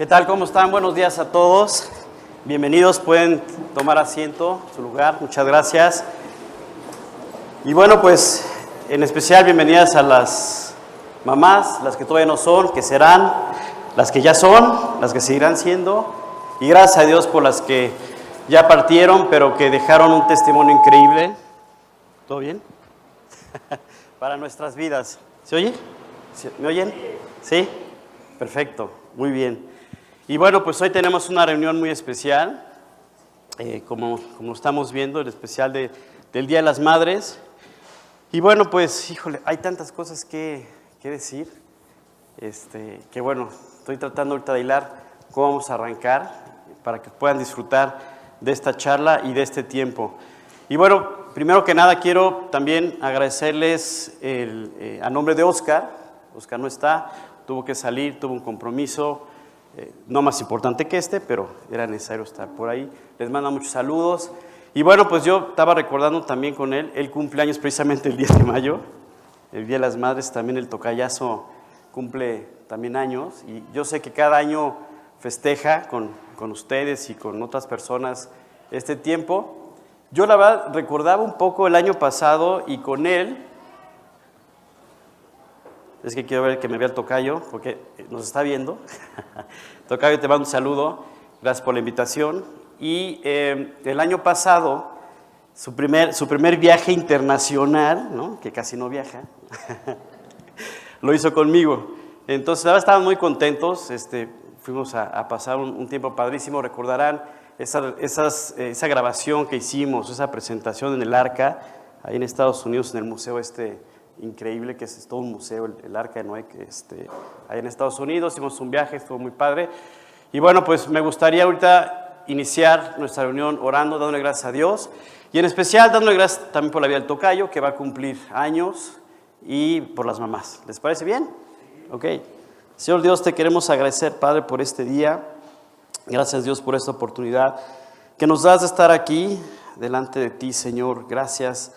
¿Qué tal? ¿Cómo están? Buenos días a todos. Bienvenidos, pueden tomar asiento, su lugar. Muchas gracias. Y bueno, pues en especial bienvenidas a las mamás, las que todavía no son, que serán, las que ya son, las que seguirán siendo. Y gracias a Dios por las que ya partieron, pero que dejaron un testimonio increíble. ¿Todo bien? Para nuestras vidas. ¿Se oye? ¿Me oyen? ¿Sí? Perfecto, muy bien. Y bueno, pues hoy tenemos una reunión muy especial, eh, como, como estamos viendo, el especial de, del Día de las Madres. Y bueno, pues, híjole, hay tantas cosas que, que decir, este, que bueno, estoy tratando ahorita de hilar cómo vamos a arrancar para que puedan disfrutar de esta charla y de este tiempo. Y bueno, primero que nada quiero también agradecerles el, eh, a nombre de Oscar, Oscar no está, tuvo que salir, tuvo un compromiso, eh, no más importante que este, pero era necesario estar por ahí. Les manda muchos saludos. Y bueno, pues yo estaba recordando también con él, el cumpleaños precisamente el 10 de mayo, el Día de las Madres, también el tocayazo cumple también años. Y yo sé que cada año festeja con, con ustedes y con otras personas este tiempo. Yo la verdad recordaba un poco el año pasado y con él es que quiero ver que me vea el tocayo, porque nos está viendo. tocayo, te mando un saludo. Gracias por la invitación. Y eh, el año pasado, su primer, su primer viaje internacional, ¿no? que casi no viaja, lo hizo conmigo. Entonces, ahora estaban muy contentos. Este, fuimos a, pasar un, tiempo padrísimo. Recordarán esa, eh, esa grabación que hicimos, esa presentación en el Arca, ahí en Estados Unidos, en el museo este increíble, que es, todo un museo, el, el, Arca de Noé, que este, ahí en Estados Unidos, hicimos un viaje, estuvo muy padre. Y bueno, pues me gustaría ahorita iniciar nuestra reunión orando, dándole gracias a Dios, y en especial dándole gracias también por la vida del tocayo, que va a cumplir años, y por las mamás. ¿Les parece bien? Ok. Señor Dios, te queremos agradecer, Padre, por este día. Gracias, Dios, por esta oportunidad que nos das de estar aquí delante de ti, Señor. Gracias.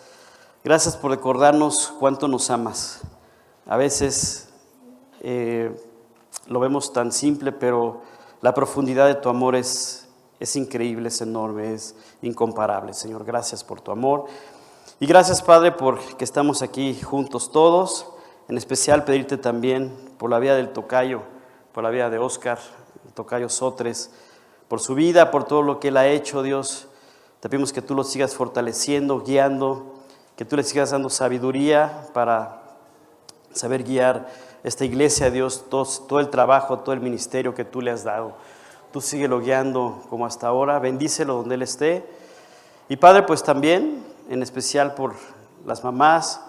Gracias por recordarnos cuánto nos amas. A veces eh, lo vemos tan simple, pero la profundidad de tu amor es, es increíble, es enorme, es incomparable. Señor, gracias por tu amor. Y gracias, Padre, por que estamos aquí juntos todos. En especial pedirte también por la vida del tocayo, por la vida de Oscar, el tocayo Sotres, por su vida, por todo lo que él ha hecho, Dios. Te pedimos que tú lo sigas fortaleciendo, guiando que tú le sigas dando sabiduría para saber guiar esta iglesia, Dios, todo, el trabajo, todo el ministerio que tú le has dado. Tú síguelo guiando como hasta ahora, bendícelo donde él esté. Y Padre, pues también, en especial por las mamás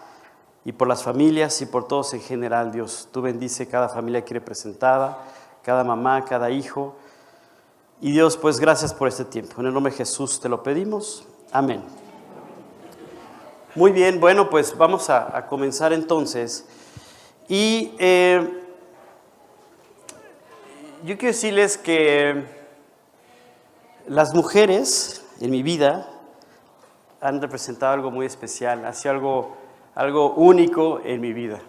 y por las familias y por todos en general, Dios, tú bendice cada familia que representada, cada mamá, cada hijo. Y Dios, pues gracias por este tiempo. En el nombre de Jesús te lo pedimos. Amén. Muy bien, bueno, pues vamos a, comenzar entonces. Y eh, yo quiero decirles que las mujeres en mi vida han representado algo muy especial, ha sido algo, algo único en mi vida.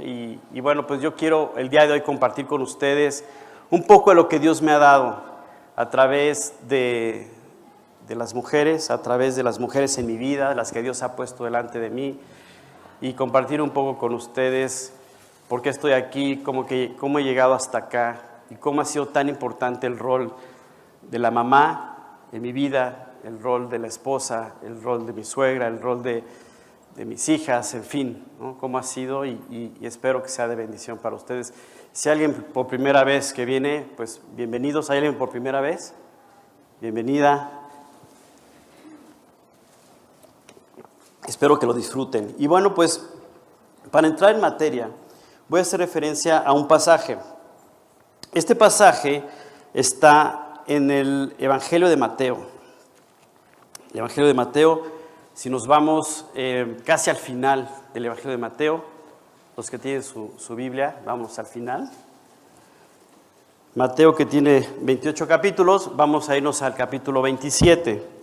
y bueno, pues yo quiero el día de hoy compartir con ustedes un poco de lo que Dios me ha dado a través de, de las mujeres, a través de las mujeres en mi vida, las que Dios ha puesto delante de mí, y compartir un poco con ustedes por qué estoy aquí, cómo, que, cómo he llegado hasta acá, y cómo ha sido tan importante el rol de la mamá en mi vida, el rol de la esposa, el rol de mi suegra, el rol de, de mis hijas, en fin, ¿no? cómo ha sido, y, y, y espero que sea de bendición para ustedes. Si alguien por primera vez que viene, pues bienvenidos. ¿Hay alguien por primera vez? Bienvenida. Espero que lo disfruten. Y bueno, pues para entrar en materia, voy a hacer referencia a un pasaje. Este pasaje está en el Evangelio de Mateo. El Evangelio de Mateo, si nos vamos eh, casi al final del Evangelio de Mateo, los que tienen su, su Biblia, vamos al final. Mateo que tiene 28 capítulos, vamos a irnos al capítulo 27.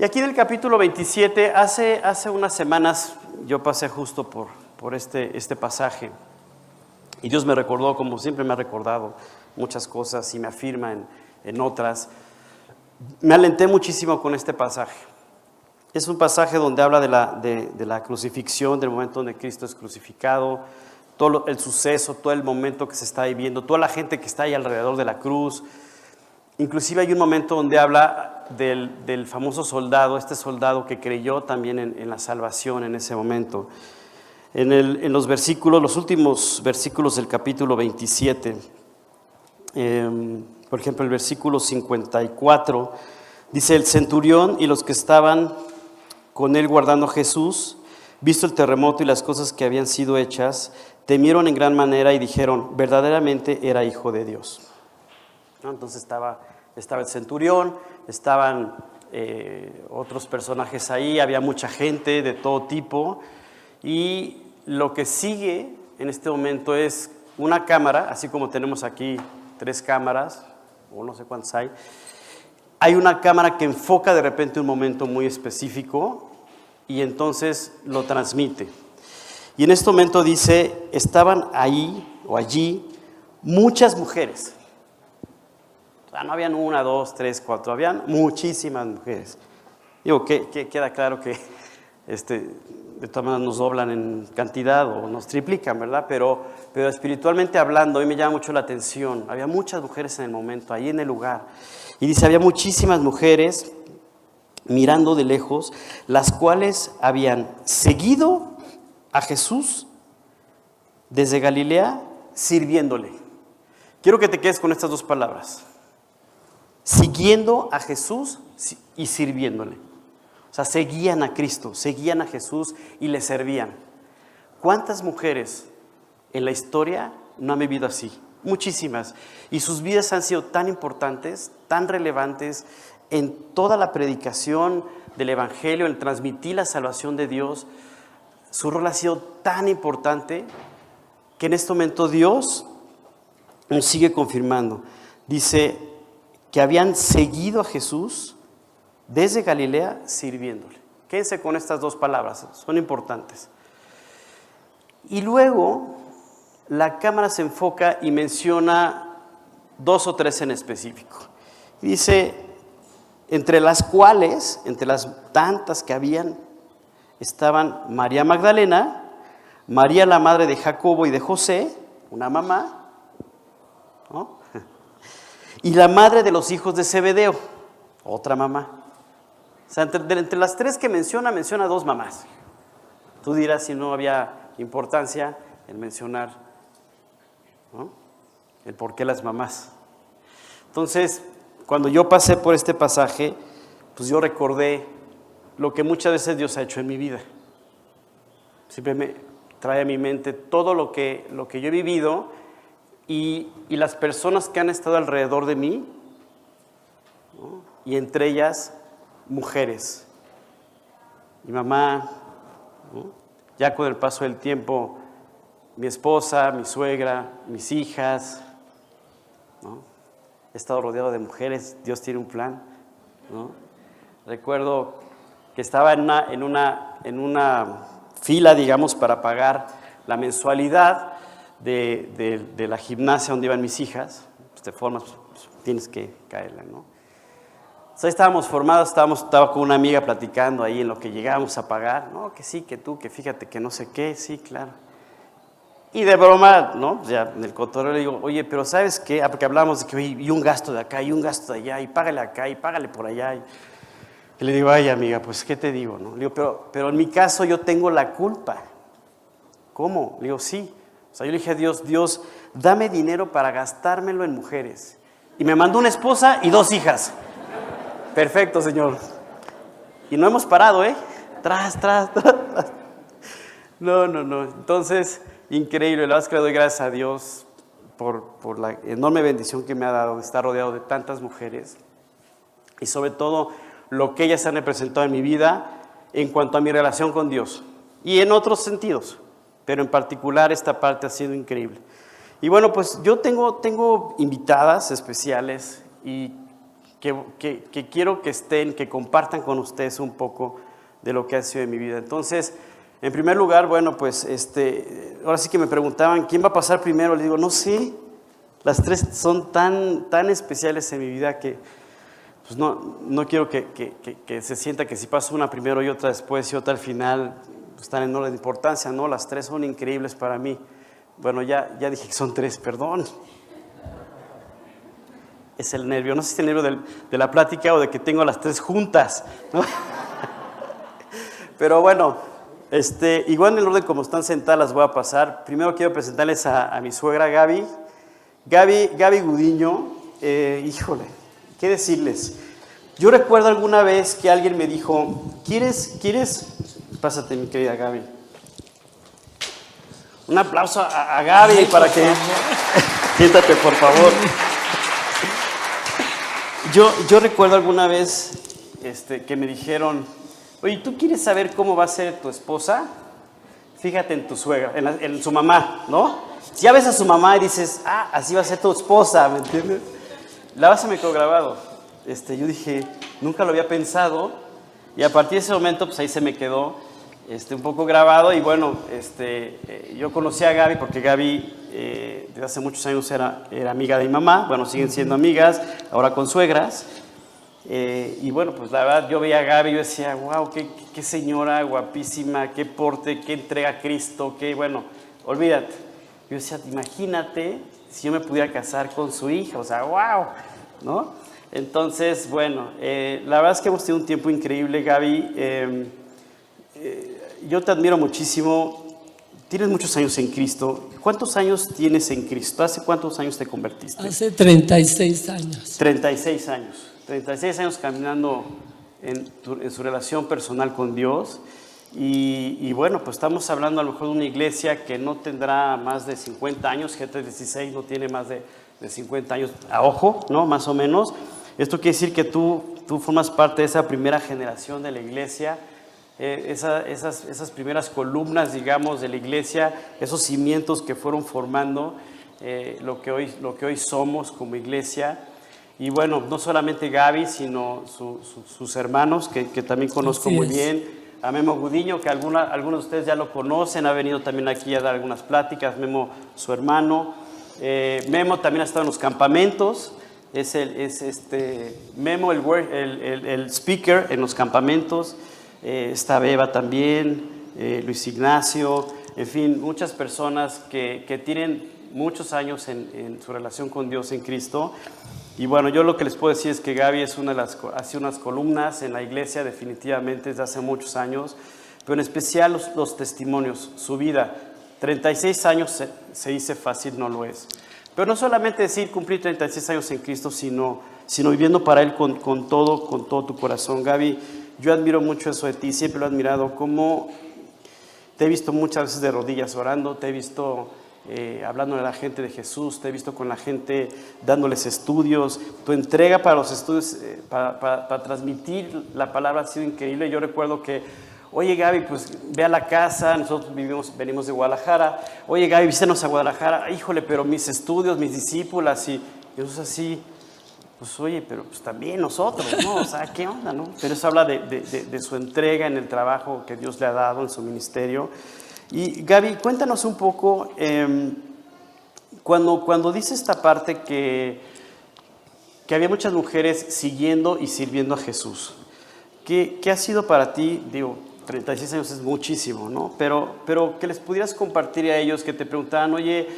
Y aquí en el capítulo 27, hace, hace unas semanas yo pasé justo por, por este, este pasaje y Dios me recordó, como siempre me ha recordado, muchas cosas y me afirma en, otras. Me alenté muchísimo con este pasaje. Es un pasaje donde habla de la, de, la crucifixión, del momento donde Cristo es crucificado, todo el suceso, todo el momento que se está viviendo, toda la gente que está ahí alrededor de la cruz. Inclusive hay un momento donde habla del, famoso soldado, este soldado que creyó también en, la salvación en ese momento. En, en, los versículos, los últimos versículos del capítulo 27, Em, por ejemplo, el versículo 54 dice, el centurión y los que estaban con él guardando a Jesús, visto el terremoto y las cosas que habían sido hechas, temieron en gran manera y dijeron, verdaderamente era hijo de Dios. Entonces estaba, estaba el centurión, estaban eh, otros personajes ahí, había mucha gente de todo tipo y lo que sigue en este momento es una cámara, así como tenemos aquí tres cámaras, o no sé cuántas hay. Hay una cámara que enfoca de repente un momento muy específico y entonces lo transmite. Y en este momento dice, estaban ahí o allí muchas mujeres. No habían una, dos, tres, cuatro, habían muchísimas mujeres. Digo, que, que queda claro que este, de todas maneras nos doblan en cantidad o nos triplican, ¿verdad? Pero, pero espiritualmente hablando, hoy me llama mucho la atención. Había muchas mujeres en el momento, ahí en el lugar. Y dice, había muchísimas mujeres mirando de lejos, las cuales habían seguido a Jesús desde Galilea sirviéndole. Quiero que te quedes con estas dos palabras. Siguiendo a Jesús y sirviéndole. O sea, seguían a Cristo, seguían a Jesús y le servían. ¿Cuántas mujeres en la historia no han vivido así? Muchísimas. Y sus vidas han sido tan importantes, tan relevantes en toda la predicación del Evangelio, en transmitir la salvación de Dios. Su rol ha sido tan importante que en este momento Dios nos sigue confirmando. Dice que habían seguido a Jesús desde Galilea sirviéndole. Quédense con estas dos palabras, son importantes. Y luego la cámara se enfoca y menciona dos o tres en específico. Dice, entre las cuales, entre las tantas que habían, estaban María Magdalena, María la madre de Jacobo y de José, una mamá, y la madre de los hijos de Zebedeo, otra mamá. O sea, entre, las tres que menciona, menciona dos mamás. Tú dirás si no había importancia en mencionar el por qué las mamás. Entonces, cuando yo pasé por este pasaje, pues yo recordé lo que muchas veces Dios ha hecho en mi vida. Siempre me trae a mi mente todo lo que, lo que yo he vivido y, las personas que han estado alrededor de mí, y entre ellas mujeres. Mi mamá, ya con el paso del tiempo, mi esposa, mi suegra, mis hijas. He estado rodeado de mujeres, Dios tiene un plan. Recuerdo que estaba en una, en, una, en una fila, digamos, para pagar la mensualidad de, de, la gimnasia donde iban mis hijas. Pues de formas, pues, tienes que caerla, ¿no? ahí estábamos formados, estábamos, estaba con una amiga platicando ahí en lo que llegábamos a pagar. No, que sí, que tú, que fíjate, que no sé qué, sí, claro. Y de broma, ¿no? Ya en el cotorreo le digo, oye, pero ¿sabes qué? Ah, porque hablamos de que y un gasto de acá, y un gasto de allá, y págale acá, y págale por allá. Y, le digo, ay, amiga, pues, ¿qué te digo? No? Le digo, pero, pero en mi caso yo tengo la culpa. ¿Cómo? Le digo, sí. Sea, yo le dije a Dios, Dios, dame dinero para gastármelo en mujeres. Y me mandó una esposa y dos hijas. Perfecto, Señor. Y no hemos parado, ¿eh? Tras, tras, tras. No, no, no. Entonces, increíble. La verdad es que le doy gracias a Dios por, por la enorme bendición que me ha dado de estar rodeado de tantas mujeres. Y sobre todo, lo que ellas han representado en mi vida en cuanto a mi relación con Dios. Y en otros sentidos. Pero en particular, esta parte ha sido increíble. Y bueno, pues yo tengo, tengo invitadas especiales y que, quiero que estén, que compartan con ustedes un poco de lo que ha sido en mi vida. Entonces, en primer lugar, bueno, pues este, ahora sí que me preguntaban, ¿quién va a pasar primero? Le digo, no sé, Las tres son tan, tan especiales en mi vida que pues no, no quiero que, que, que, se sienta que si paso una primero y otra después y otra al final, están en orden de importancia. No, las tres son increíbles para mí. Bueno, ya, ya dije que son tres, perdón. Es el nervio, no sé si es el nervio de la plática o de que tengo las tres juntas. Pero bueno, este, igual en el orden como están sentadas las voy a pasar. Primero quiero presentarles a, mi suegra Gaby. Gaby, Gaby Gudiño, eh, híjole, ¿qué decirles? Yo recuerdo alguna vez que alguien me dijo, ¿quieres, quieres? Pásate mi querida Gaby. Un aplauso a, Gaby para que... Siéntate, por favor. Yo, yo recuerdo alguna vez este, que me dijeron, Oye, ¿tú quieres saber cómo va a ser tu esposa? Fíjate en tu suegra, en, su mamá, ¿no? Si ya ves a su mamá y dices, ah, así va a ser tu esposa, ¿me entiendes? La base me quedó grabado. Este, yo dije, nunca lo había pensado. Y a partir de ese momento, pues ahí se me quedó este, un poco grabado. Y bueno, este, eh, yo conocí a Gaby porque Gaby eh, desde hace muchos años era, era amiga de mi mamá. Bueno, siguen siendo amigas, ahora con suegras. Eh, y bueno, pues la verdad, yo veía a Gaby y yo decía, wow, qué, qué, señora guapísima, qué porte, qué entrega a Cristo, qué bueno, olvídate. Yo decía, imagínate si yo me pudiera casar con su hija, o sea, wow, ¿no? Entonces, bueno, la verdad es que hemos tenido un tiempo increíble, Gaby. Em, yo te admiro muchísimo. Tienes muchos años en Cristo. ¿Cuántos años tienes en Cristo? ¿Hace cuántos años te convertiste? Hace 36 años. 36 años. 36 años caminando en, su relación personal con Dios. Y, bueno, pues estamos hablando a lo mejor de una iglesia que no tendrá más de 50 años, G316 no tiene más de, 50 años, a ojo, ¿no? Más o menos. Esto quiere decir que tú, tú formas parte de esa primera generación de la iglesia, eh, esas, esas, primeras columnas, digamos, de la iglesia, esos cimientos que fueron formando eh, lo, que hoy, lo que hoy somos como iglesia. Y bueno, no solamente Gaby, sino sus hermanos, que, también conozco muy bien. A Memo Gudiño, que alguna, algunos de ustedes ya lo conocen, ha venido también aquí a dar algunas pláticas. Memo, su hermano. Eh, Memo también ha estado en los campamentos. Es, el, es este, Memo, el, el, el, speaker en los campamentos. Eh, está Beba también, eh, Luis Ignacio, en fin, muchas personas que, que tienen muchos años en, su relación con Dios en Cristo. Y bueno, yo lo que les puedo decir es que Gaby es una de las, hace unas columnas en la iglesia definitivamente desde hace muchos años, pero en especial los, los testimonios, su vida. 36 años se, se, dice fácil, no lo es. Pero no solamente decir cumplir 36 años en Cristo, sino, sino viviendo para Él con, con todo, con todo tu corazón. Gaby, yo admiro mucho eso de ti, siempre lo he admirado, como te he visto muchas veces de rodillas orando, te he visto eh, hablando de la gente de Jesús, te he visto con la gente dándoles estudios, tu entrega para los estudios, eh, para, transmitir la palabra ha sido increíble. Yo recuerdo que, oye Gaby, pues ve a la casa, nosotros vivimos, venimos de Guadalajara, oye Gaby, vísenos a Guadalajara, híjole, pero mis estudios, mis discípulas, y, es así, pues oye, pero pues también nosotros, ¿no? O sea, ¿qué onda, no? Pero eso habla de, de su entrega en el trabajo que Dios le ha dado en su ministerio. Y Gaby, cuéntanos un poco, em, cuando, cuando dice esta parte que, que había muchas mujeres siguiendo y sirviendo a Jesús, ¿qué, qué ha sido para ti? Digo, 36 años es muchísimo, ¿no? Pero, pero que les pudieras compartir a ellos que te preguntaban, oye,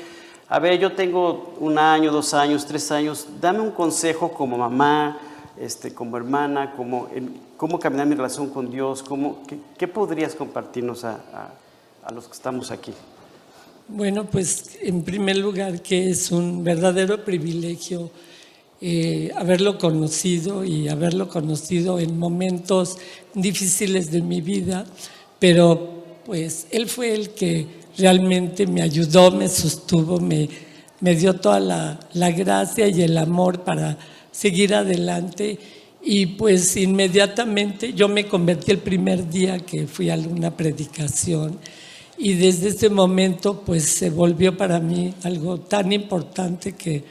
a ver, yo tengo un año, dos años, tres años, dame un consejo como mamá, este, como hermana, como, cómo caminar mi relación con Dios, cómo, qué, podrías compartirnos a, a a los que estamos aquí? Bueno, pues en primer lugar que es un verdadero privilegio eh, haberlo conocido y haberlo conocido en momentos difíciles de mi vida, pero pues él fue el que realmente me ayudó, me sostuvo, me, me dio toda la, la gracia y el amor para seguir adelante. Y pues inmediatamente yo me convertí el primer día que fui a una predicación y desde ese momento pues se volvió para mí algo tan importante que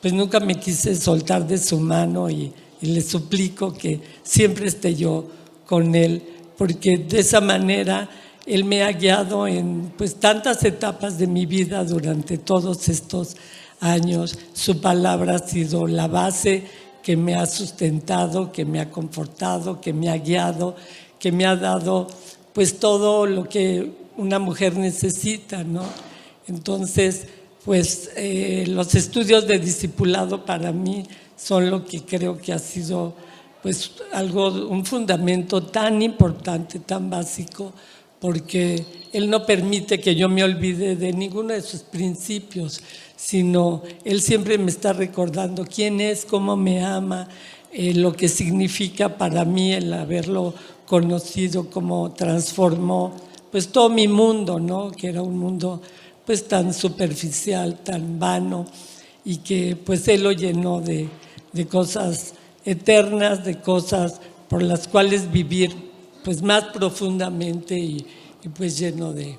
pues nunca me quise soltar de su mano y, le suplico que siempre esté yo con él porque de esa manera él me ha guiado en pues tantas etapas de mi vida durante todos estos años. Su palabra ha sido la base que me ha sustentado, que me ha confortado, que me ha guiado, que me ha dado pues todo lo que una mujer necesita, ¿no? Entonces, pues eh, los estudios de discipulado para mí son lo que creo que ha sido pues algo, un fundamento tan importante, tan básico, porque Él no permite que yo me olvide de ninguno de sus principios, sino Él siempre me está recordando quién es, cómo me ama, eh, lo que significa para mí el haberlo conocido, cómo transformó pues todo mi mundo, ¿no? Que era un mundo pues tan superficial, tan vano y que pues Él lo llenó de, de cosas eternas, de cosas por las cuales vivir pues más profundamente y, pues lleno de,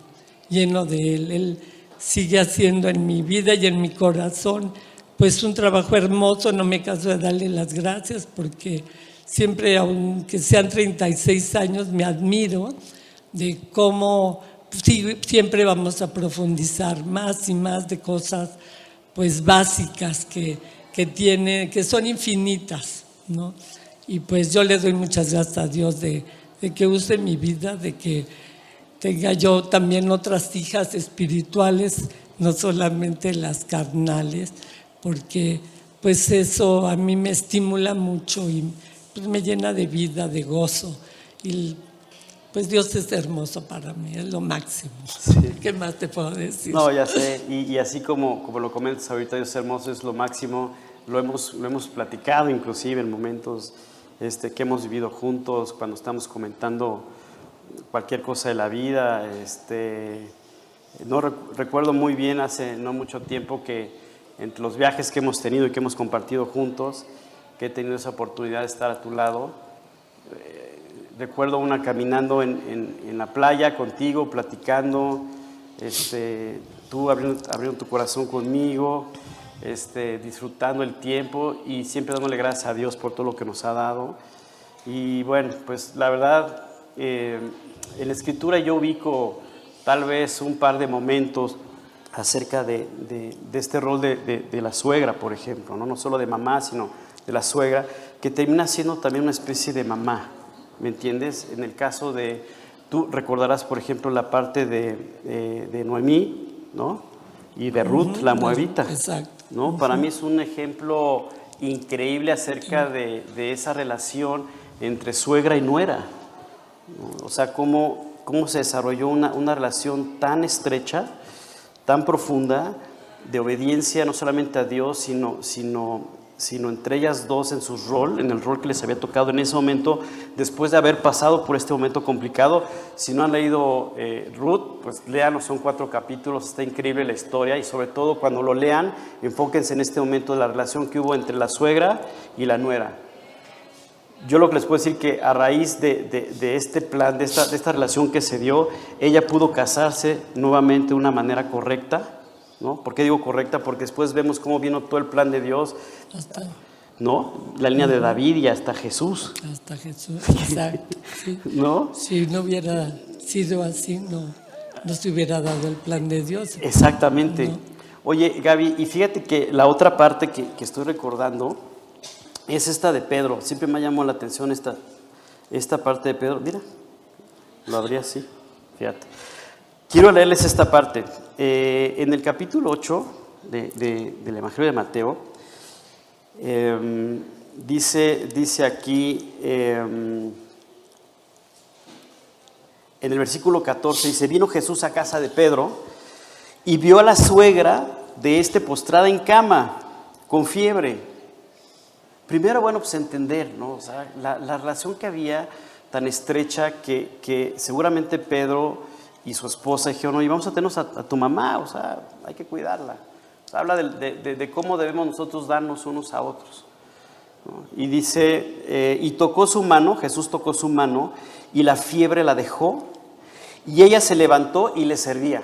lleno de Él. Él sigue haciendo en mi vida y en mi corazón pues un trabajo hermoso, no me canso de darle las gracias porque siempre, aunque sean 36 años, me admiro de cómo siempre vamos a profundizar más y más de cosas pues básicas que, que, tiene, que son infinitas, ¿no? Y pues yo le doy muchas gracias a Dios de, de que use mi vida, de que tenga yo también otras hijas espirituales, no solamente las carnales, porque pues eso a mí me estimula mucho y pues, me llena de vida, de gozo. Y pues Dios es hermoso para mí, es lo máximo. ¿Qué más te puedo decir? No, ya sé, y, y, así como, como lo comentas ahorita, Dios es hermoso, es lo máximo, lo hemos, lo hemos platicado inclusive en momentos este, que hemos vivido juntos, cuando estamos comentando cualquier cosa de la vida. Este, no recuerdo muy bien hace no mucho tiempo que entre los viajes que hemos tenido y que hemos compartido juntos, que he tenido esa oportunidad de estar a tu lado, eh, recuerdo una caminando en, en, en, la playa contigo, platicando, este, tú abriendo, abriendo, tu corazón conmigo, este, disfrutando el tiempo y siempre dándole gracias a Dios por todo lo que nos ha dado. Y bueno, pues la verdad, eh, en la escritura yo ubico tal vez un par de momentos acerca de, de, de este rol de, de, la suegra, por ejemplo, ¿no? no solo de mamá, sino de la suegra, que termina siendo también una especie de mamá, ¿me entiendes? En el caso de, tú recordarás, por ejemplo, la parte de, de Noemí, ¿no? Y de Ruth, uh -huh, la moabita. Exacto. ¿No? Uh -huh. Para mí es un ejemplo increíble acerca de, de esa relación entre suegra y nuera. ¿no? O sea, cómo, cómo se desarrolló una, una relación tan estrecha, tan profunda, de obediencia no solamente a Dios, sino, sino, sino entre ellas dos en su rol, en el rol que les había tocado en ese momento, después de haber pasado por este momento complicado. Si no han leído eh, Ruth, pues léanlo, son cuatro capítulos, está increíble la historia y sobre todo cuando lo lean, enfóquense en este momento de la relación que hubo entre la suegra y la nuera. Yo lo que les puedo decir que a raíz de, de, este plan, de esta, de esta relación que se dio, ella pudo casarse nuevamente de una manera correcta, ¿no? ¿Por qué digo correcta? Porque después vemos cómo vino todo el plan de Dios, Hasta, ¿no? La línea de David y hasta Jesús, hasta Jesús, exacto. sí. ¿no? Si no hubiera sido así, no, no se hubiera dado el plan de Dios. Exactamente. ¿no? Oye, Gaby, y fíjate que la otra parte que, que estoy recordando es esta de Pedro. Siempre me llamó la atención esta, esta parte de Pedro. Mira, lo abrí así, fíjate. Quiero leerles esta parte. Eh, en el capítulo 8 de, de, del Evangelio de Mateo, eh, dice, dice aquí, eh, en el versículo 14, dice, vino Jesús a casa de Pedro y vio a la suegra de este postrada en cama, con fiebre. Primero, bueno, pues entender, ¿no? O sea, la, la relación que había tan estrecha que seguramente Pedro y su esposa dijeron, oye, vamos a tenernos a, tu mamá, o sea, hay que cuidarla. O habla de, de, cómo debemos nosotros darnos unos a otros. Y dice, eh, y tocó su mano, Jesús tocó su mano, y la fiebre la dejó, y ella se levantó y le servía.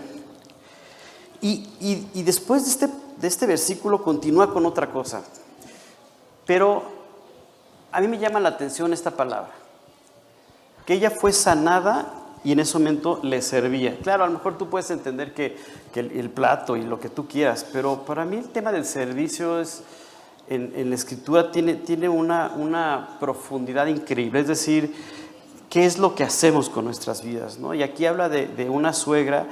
Y, y, y después de este, de este versículo continúa con otra cosa. Pero a mí me llama la atención esta palabra, que ella fue sanada y en ese momento le servía. Claro, a lo mejor tú puedes entender que, el, plato y lo que tú quieras, pero para mí el tema del servicio es, en, la escritura tiene, tiene una, una, profundidad increíble, es decir, qué es lo que hacemos con nuestras vidas. ¿no? Y aquí habla de, de una suegra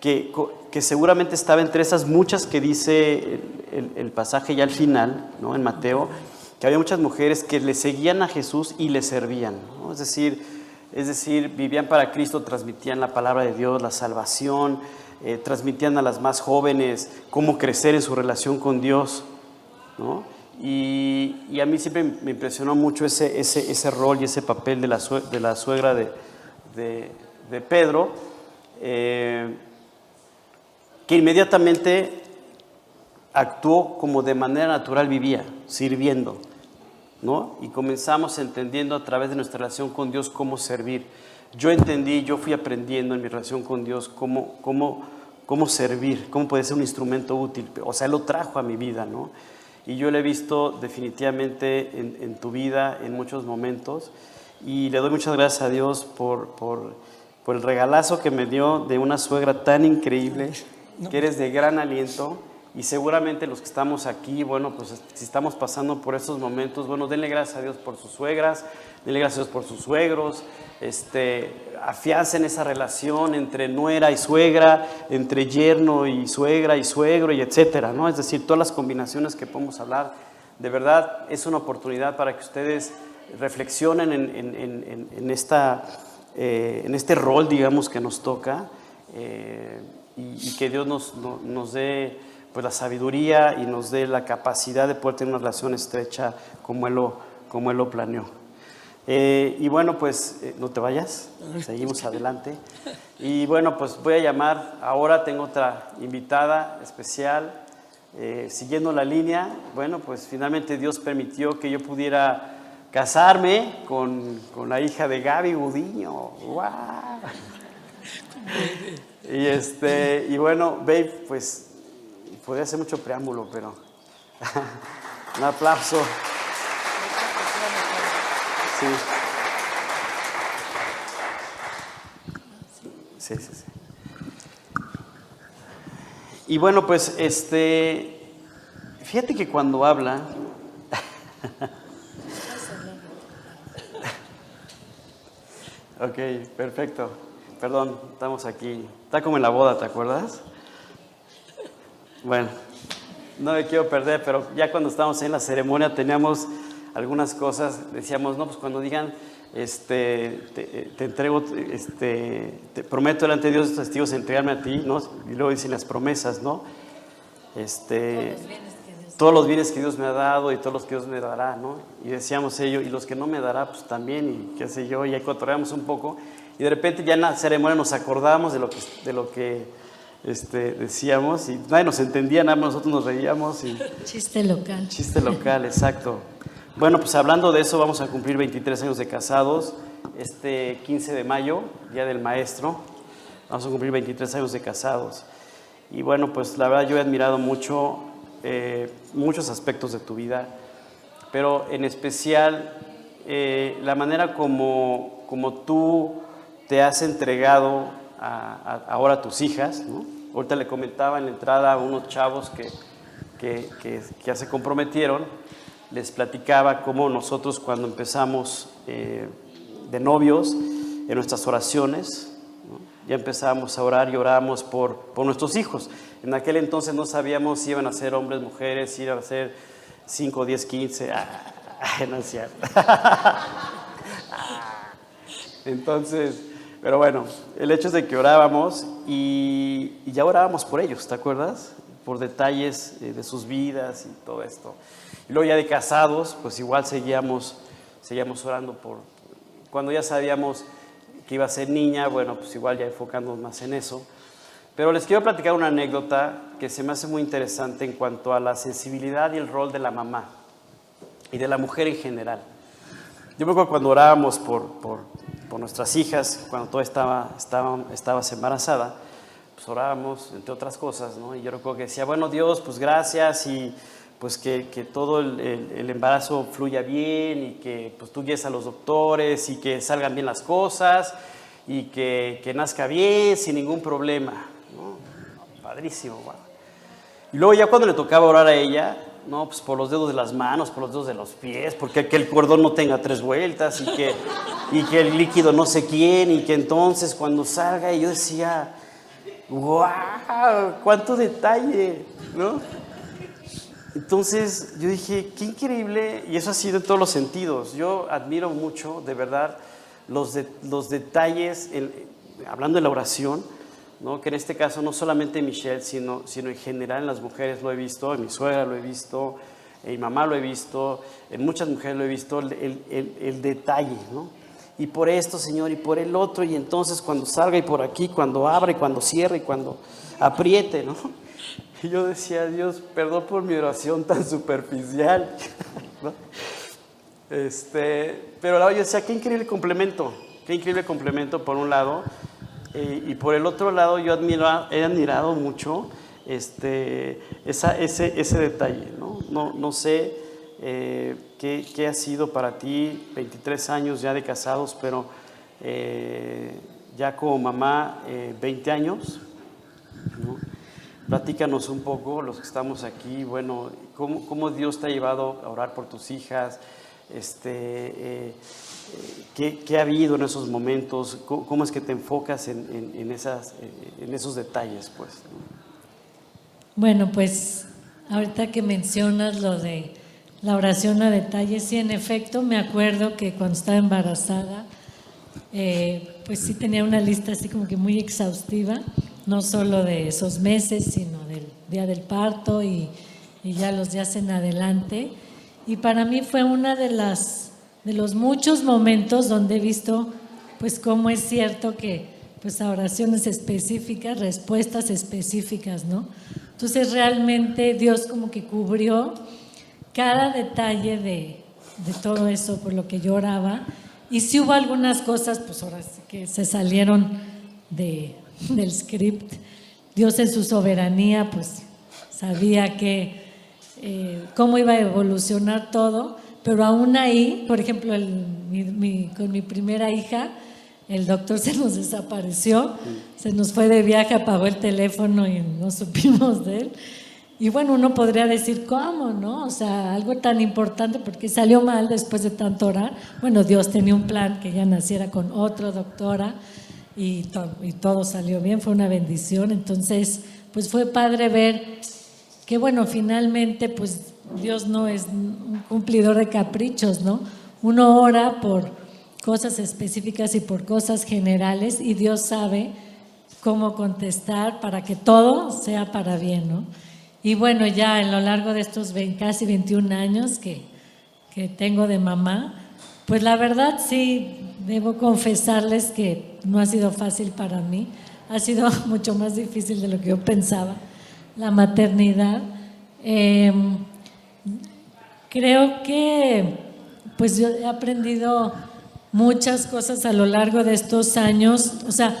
que, que, seguramente estaba entre esas muchas que dice el, el, pasaje ya al final, ¿no? en Mateo, que había muchas mujeres que le seguían a Jesús y le servían. ¿no? Es decir, es decir, vivían para Cristo, transmitían la palabra de Dios, la salvación, eh, transmitían a las más jóvenes cómo crecer en su relación con Dios. Y, a mí siempre me impresionó mucho ese, ese, ese rol y ese papel de la, de la suegra de, de, Pedro, eh, que inmediatamente actuó como de manera natural vivía, sirviendo. ¿No? Y comenzamos entendiendo a través de nuestra relación con Dios cómo servir. Yo entendí, yo fui aprendiendo en mi relación con Dios cómo, cómo, cómo servir, cómo puede ser un instrumento útil. O sea, Él lo trajo a mi vida, ¿no? Y yo lo he visto definitivamente en, en tu vida en muchos momentos. Y le doy muchas gracias a Dios por, por, por el regalazo que me dio de una suegra tan increíble, que eres de gran aliento y seguramente los que estamos aquí, bueno, pues si estamos pasando por estos momentos, bueno, denle gracias a Dios por sus suegras, denle gracias a Dios por sus suegros, este, afiancen esa relación entre nuera y suegra, entre yerno y suegra y suegro y etcétera, ¿no? Es decir, todas las combinaciones que podemos hablar. De verdad, es una oportunidad para que ustedes reflexionen en, esta, eh, en este rol, digamos, que nos toca eh, y, que Dios nos, nos dé pues la sabiduría y nos dé la capacidad de poder tener una relación estrecha como Él lo, como él lo planeó. Eh, y bueno, pues eh, no te vayas, seguimos adelante. Y bueno, pues voy a llamar, ahora tengo otra invitada especial, eh, siguiendo la línea. Bueno, pues finalmente Dios permitió que yo pudiera casarme con, con la hija de Gaby Gudiño. ¡Wow! y, este, y bueno, babe, pues Podría hacer mucho preámbulo, pero un aplauso. Sí. Sí, sí, sí. Y bueno, pues este, fíjate que cuando habla, ok, perfecto. Perdón, estamos aquí. Está como en la boda, ¿te acuerdas? Bueno, no me quiero perder, pero ya cuando estábamos en la ceremonia teníamos algunas cosas, decíamos, no, pues cuando digan, este, te, entrego, este, te prometo delante de Dios testigos entregarme a ti, ¿no? Y luego dicen las promesas, ¿no? Este, todos los bienes que Dios me ha dado y todos los que Dios me dará, ¿no? Y decíamos ello, y los que no me dará, pues también, y qué sé yo, y ahí cotorreamos un poco, y de repente ya en la ceremonia nos acordamos de lo que, de lo que este, decíamos y nadie nos entendía, nada más nosotros nos reíamos. Y, chiste local. Chiste local, exacto. Bueno, pues hablando de eso, vamos a cumplir 23 años de casados este 15 de mayo, Día del Maestro. Vamos a cumplir 23 años de casados. Y bueno, pues la verdad yo he admirado mucho eh, muchos aspectos de tu vida, pero en especial eh, la manera como, como tú te has entregado ahora a tus hijas. ¿no? Ahorita le comentaba en la entrada a unos chavos que, que, que, ya se comprometieron, les platicaba cómo nosotros cuando empezamos eh, de novios, en nuestras oraciones, ya empezamos a orar y oramos por, por nuestros hijos. En aquel entonces no sabíamos si iban a ser hombres, mujeres, si iban a ser 5, 10, 15. no es cierto. Entonces, pero bueno, el hecho es de que orábamos y, ya orábamos por ellos, ¿te acuerdas? Por detalles eh, de sus vidas y todo esto. Y luego ya de casados, pues igual seguíamos, seguíamos orando por... Cuando ya sabíamos que iba a ser niña, bueno, pues igual ya enfocándonos más en eso. Pero les quiero platicar una anécdota que se me hace muy interesante en cuanto a la sensibilidad y el rol de la mamá y de la mujer en general. Yo me acuerdo cuando orábamos por, por, por nuestras hijas, cuando todo estaba, estaba, estabas embarazada, pues orábamos, entre otras cosas, ¿no? Y yo recuerdo que decía, bueno, Dios, pues gracias y pues que, que todo el, el, embarazo fluya bien y que pues tú guíes a los doctores y que salgan bien las cosas. y que, que nazca bien, sin ningún problema. ¿no? Padrísimo, wow. Y luego ya cuando le tocaba orar a ella, no, pues por los dedos de las manos, por los dedos de los pies, porque que el cordón no tenga tres vueltas y que, y que el líquido no sé quién y que entonces cuando salga y yo decía, wow, cuánto detalle, ¿no? Entonces yo dije, qué increíble, y eso ha sido en todos los sentidos. Yo admiro mucho, de verdad, los, de, los detalles, hablando de la oración, ¿no? que en este caso no solamente Michelle, sino, sino en general en las mujeres lo he visto, en mi suegra lo he visto, en mi mamá lo he visto, en muchas mujeres lo he visto, el, el, el detalle, ¿no? Y por esto, Señor, y por el otro, y entonces cuando salga y por aquí, cuando abra y cuando cierre y cuando apriete, ¿no? Y yo decía, Dios, perdón por mi oración tan superficial. ¿no? Este, pero yo decía, qué increíble complemento, qué increíble complemento por un lado. Eh, y por el otro lado, yo he admirado mucho este, esa, ese, ese detalle. No, no, no sé eh, qué, qué, ha sido para ti, 23 años ya de casados, pero eh, ya como mamá, 20 años. ¿no? Platícanos un poco, los que estamos aquí, bueno, cómo, cómo Dios te ha llevado a orar por tus hijas, este, eh, ¿qué, ¿qué, ha habido en esos momentos, cómo, cómo es que te enfocas en, en, en, esas, en esos detalles, pues. Bueno, pues ahorita que mencionas lo de la oración a detalles, sí, en efecto, me acuerdo que cuando estaba embarazada, eh, pues sí tenía una lista así como que muy exhaustiva no solo de esos meses, sino del día del parto y, y ya los días en adelante. Y para mí fue una de las de los muchos momentos donde he visto pues cómo es cierto que pues a oraciones específicas, respuestas específicas, ¿no? Entonces realmente Dios como que cubrió cada detalle de, todo eso por lo que yo oraba. Y si hubo algunas cosas, pues ahora sí que se salieron de, del script. Dios en su soberanía, pues sabía que eh, cómo iba a evolucionar todo, pero aún ahí, por ejemplo, el, mi, mi, con mi primera hija, el doctor se nos desapareció, se nos fue de viaje, apagó el teléfono y no supimos de él. Y bueno, uno podría decir, ¿cómo, no? O sea, algo tan importante porque salió mal después de tanto orar. Bueno, Dios tenía un plan que ella naciera con otra doctora y, to y todo salió bien, fue una bendición. Entonces, pues fue padre ver que, bueno, finalmente, pues Dios no es un cumplidor de caprichos, ¿no? Uno ora por cosas específicas y por cosas generales y Dios sabe cómo contestar para que todo sea para bien, ¿no? Y bueno, ya a lo largo de estos 20, casi 21 años que, que tengo de mamá, pues la verdad sí, debo confesarles que no ha sido fácil para mí, ha sido mucho más difícil de lo que yo pensaba, la maternidad. Eh, creo que pues yo he aprendido muchas cosas a lo largo de estos años, o sea,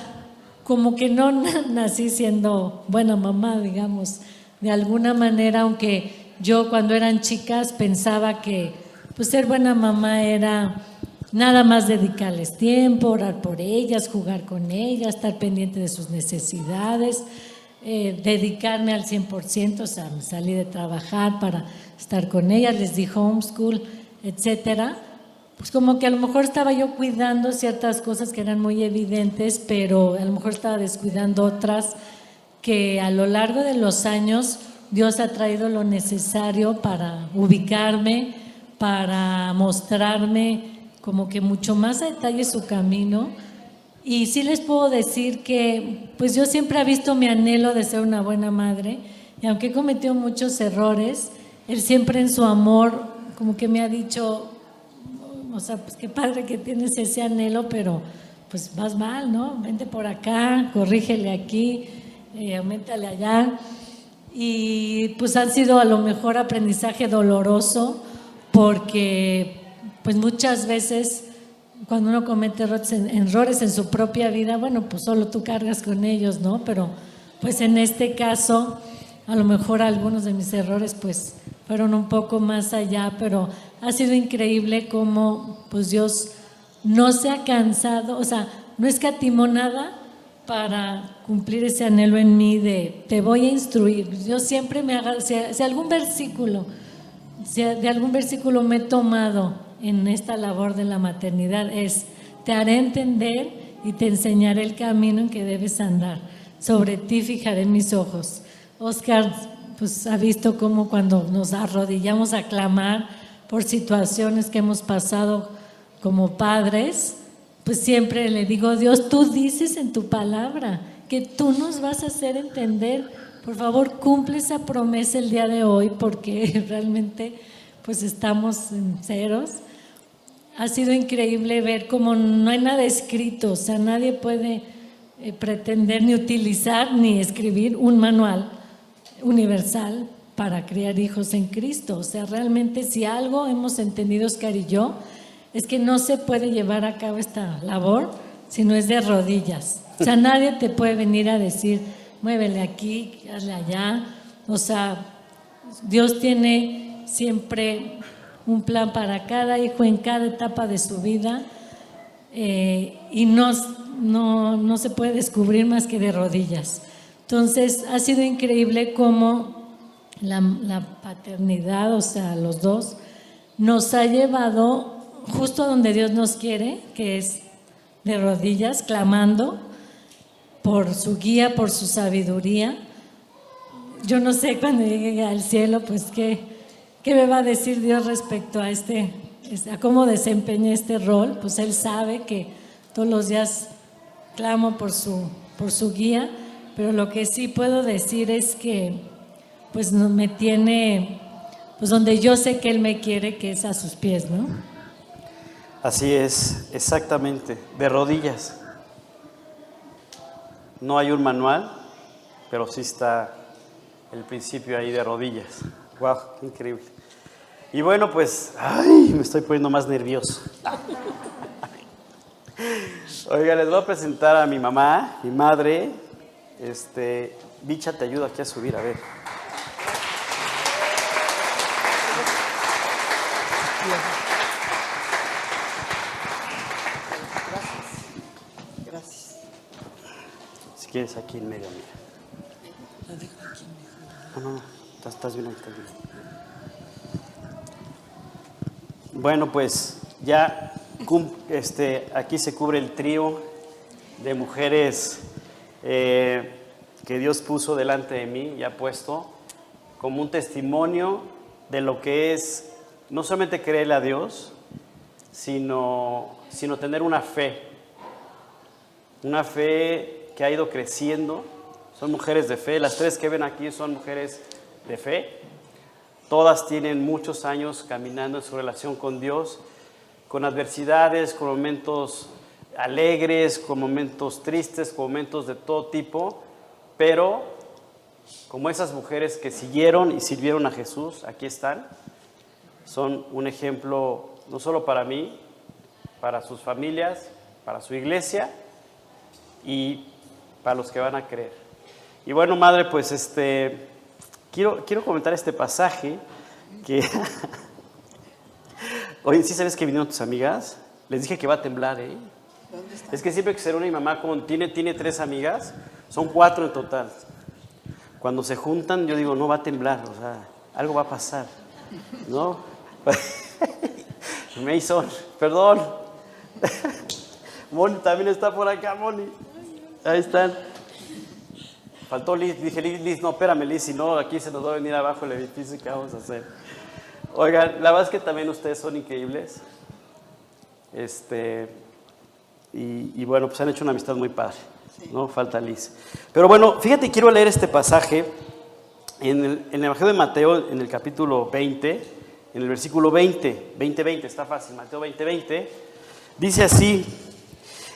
como que no nací siendo buena mamá, digamos, de alguna manera, aunque yo cuando eran chicas pensaba que pues ser buena mamá era nada más dedicarles tiempo, orar por ellas, jugar con ellas, estar pendiente de sus necesidades, eh, dedicarme al 100%, o sea, salí de trabajar para estar con ellas, les di homeschool, etcétera. Pues como que a lo mejor estaba yo cuidando ciertas cosas que eran muy evidentes, pero a lo mejor estaba descuidando otras que a lo largo de los años Dios ha traído lo necesario para ubicarme, para mostrarme como que mucho más a detalle su camino. Y sí les puedo decir que pues yo siempre he visto mi anhelo de ser una buena madre y aunque he cometido muchos errores, Él siempre en su amor como que me ha dicho, o sea, pues qué padre que tienes ese anhelo, pero pues vas mal, ¿no? Vente por acá, corrígele aquí, eh, aumentale allá. Y pues han sido a lo mejor aprendizaje doloroso porque pues muchas veces cuando uno comete errores en, errores en su propia vida, bueno, pues solo tú cargas con ellos, ¿no? Pero pues en este caso, a lo mejor algunos de mis errores pues fueron un poco más allá, pero ha sido increíble cómo pues Dios no se ha cansado, o sea, no escatimó nada para cumplir ese anhelo en mí de te voy a instruir. Yo siempre me haga, si, si algún versículo, si de algún versículo me he tomado en esta labor de la maternidad es te haré entender y te enseñaré el camino en que debes andar. Sobre ti fijaré mis ojos. Oscar pues ha visto cómo cuando nos arrodillamos a clamar por situaciones que hemos pasado como padres, pues siempre le digo, Dios, tú dices en tu palabra que tú nos vas a hacer entender. Por favor, cumple esa promesa el día de hoy porque realmente pues estamos en ceros. Ha sido increíble ver cómo no hay nada escrito, o sea, nadie puede eh, pretender ni utilizar ni escribir un manual universal para criar hijos en Cristo. O sea, realmente si algo hemos entendido Oscar y yo, es que no se puede llevar a cabo esta labor si no es de rodillas. O sea, nadie te puede venir a decir, muévele aquí, hazle allá. O sea, Dios tiene siempre un plan para cada hijo en cada etapa de su vida eh, y no, no, no se puede descubrir más que de rodillas. Entonces, ha sido increíble cómo la, paternidad, o sea, los dos, nos ha llevado justo donde Dios nos quiere, que es de rodillas, clamando por su guía, por su sabiduría. Yo no sé cuando llegue al cielo, pues qué, qué me va a decir Dios respecto a este, a cómo desempeñé este rol. Pues Él sabe que todos los días clamo por su, por su guía, pero lo que sí puedo decir es que pues me tiene, pues donde yo sé que Él me quiere, que es a sus pies, ¿no? Así es, exactamente, de rodillas. No hay un manual, pero sí está el principio ahí de rodillas. ¡Wow! Increíble. Y bueno, pues, ay, me estoy poniendo más nervioso. Oiga, les voy a presentar a mi mamá, mi madre. Este, Bicha, te ayuda aquí a subir, a ver. Si quieres, aquí en medio, mira. No, no, no, estás, estás bien, estás bien. Bueno, pues ya este, aquí se cubre el trío de mujeres eh, que Dios puso delante de mí y ha puesto como un testimonio de lo que es no solamente creerle a Dios, sino, sino tener una fe, una fe que ha ido creciendo. Son mujeres de fe, las tres que ven aquí son mujeres de fe. Todas tienen muchos años caminando en su relación con Dios, con adversidades, con momentos alegres, con momentos tristes, con momentos de todo tipo, pero como esas mujeres que siguieron y sirvieron a Jesús, aquí están, son un ejemplo no solo para mí, para sus familias, para su iglesia y para los que van a creer. Y bueno, madre, pues este, quiero, quiero comentar este pasaje que... Oye, ¿sí sabes que vinieron tus amigas? Les dije que va a temblar, ¿eh? Es que siempre que se reúne mi mamá, como tiene, tiene tres amigas, son cuatro en total. Cuando se juntan, yo digo, no va a temblar, o sea, algo va a pasar, ¿no? Mason, perdón. Moni también está por acá, Moni. Ahí están. Faltó Liz, dije Liz, Liz, no, espérame Liz, si no, aquí se nos va a venir abajo el edificio, ¿qué vamos a hacer? Oigan, la verdad es que también ustedes son increíbles. Este, y, y bueno, pues han hecho una amistad muy padre, ¿no? Falta Liz. Pero bueno, fíjate, quiero leer este pasaje en el, en el Evangelio de Mateo, en el capítulo 20, en el versículo 20, 20, 20, está fácil, Mateo 20, 20, dice así,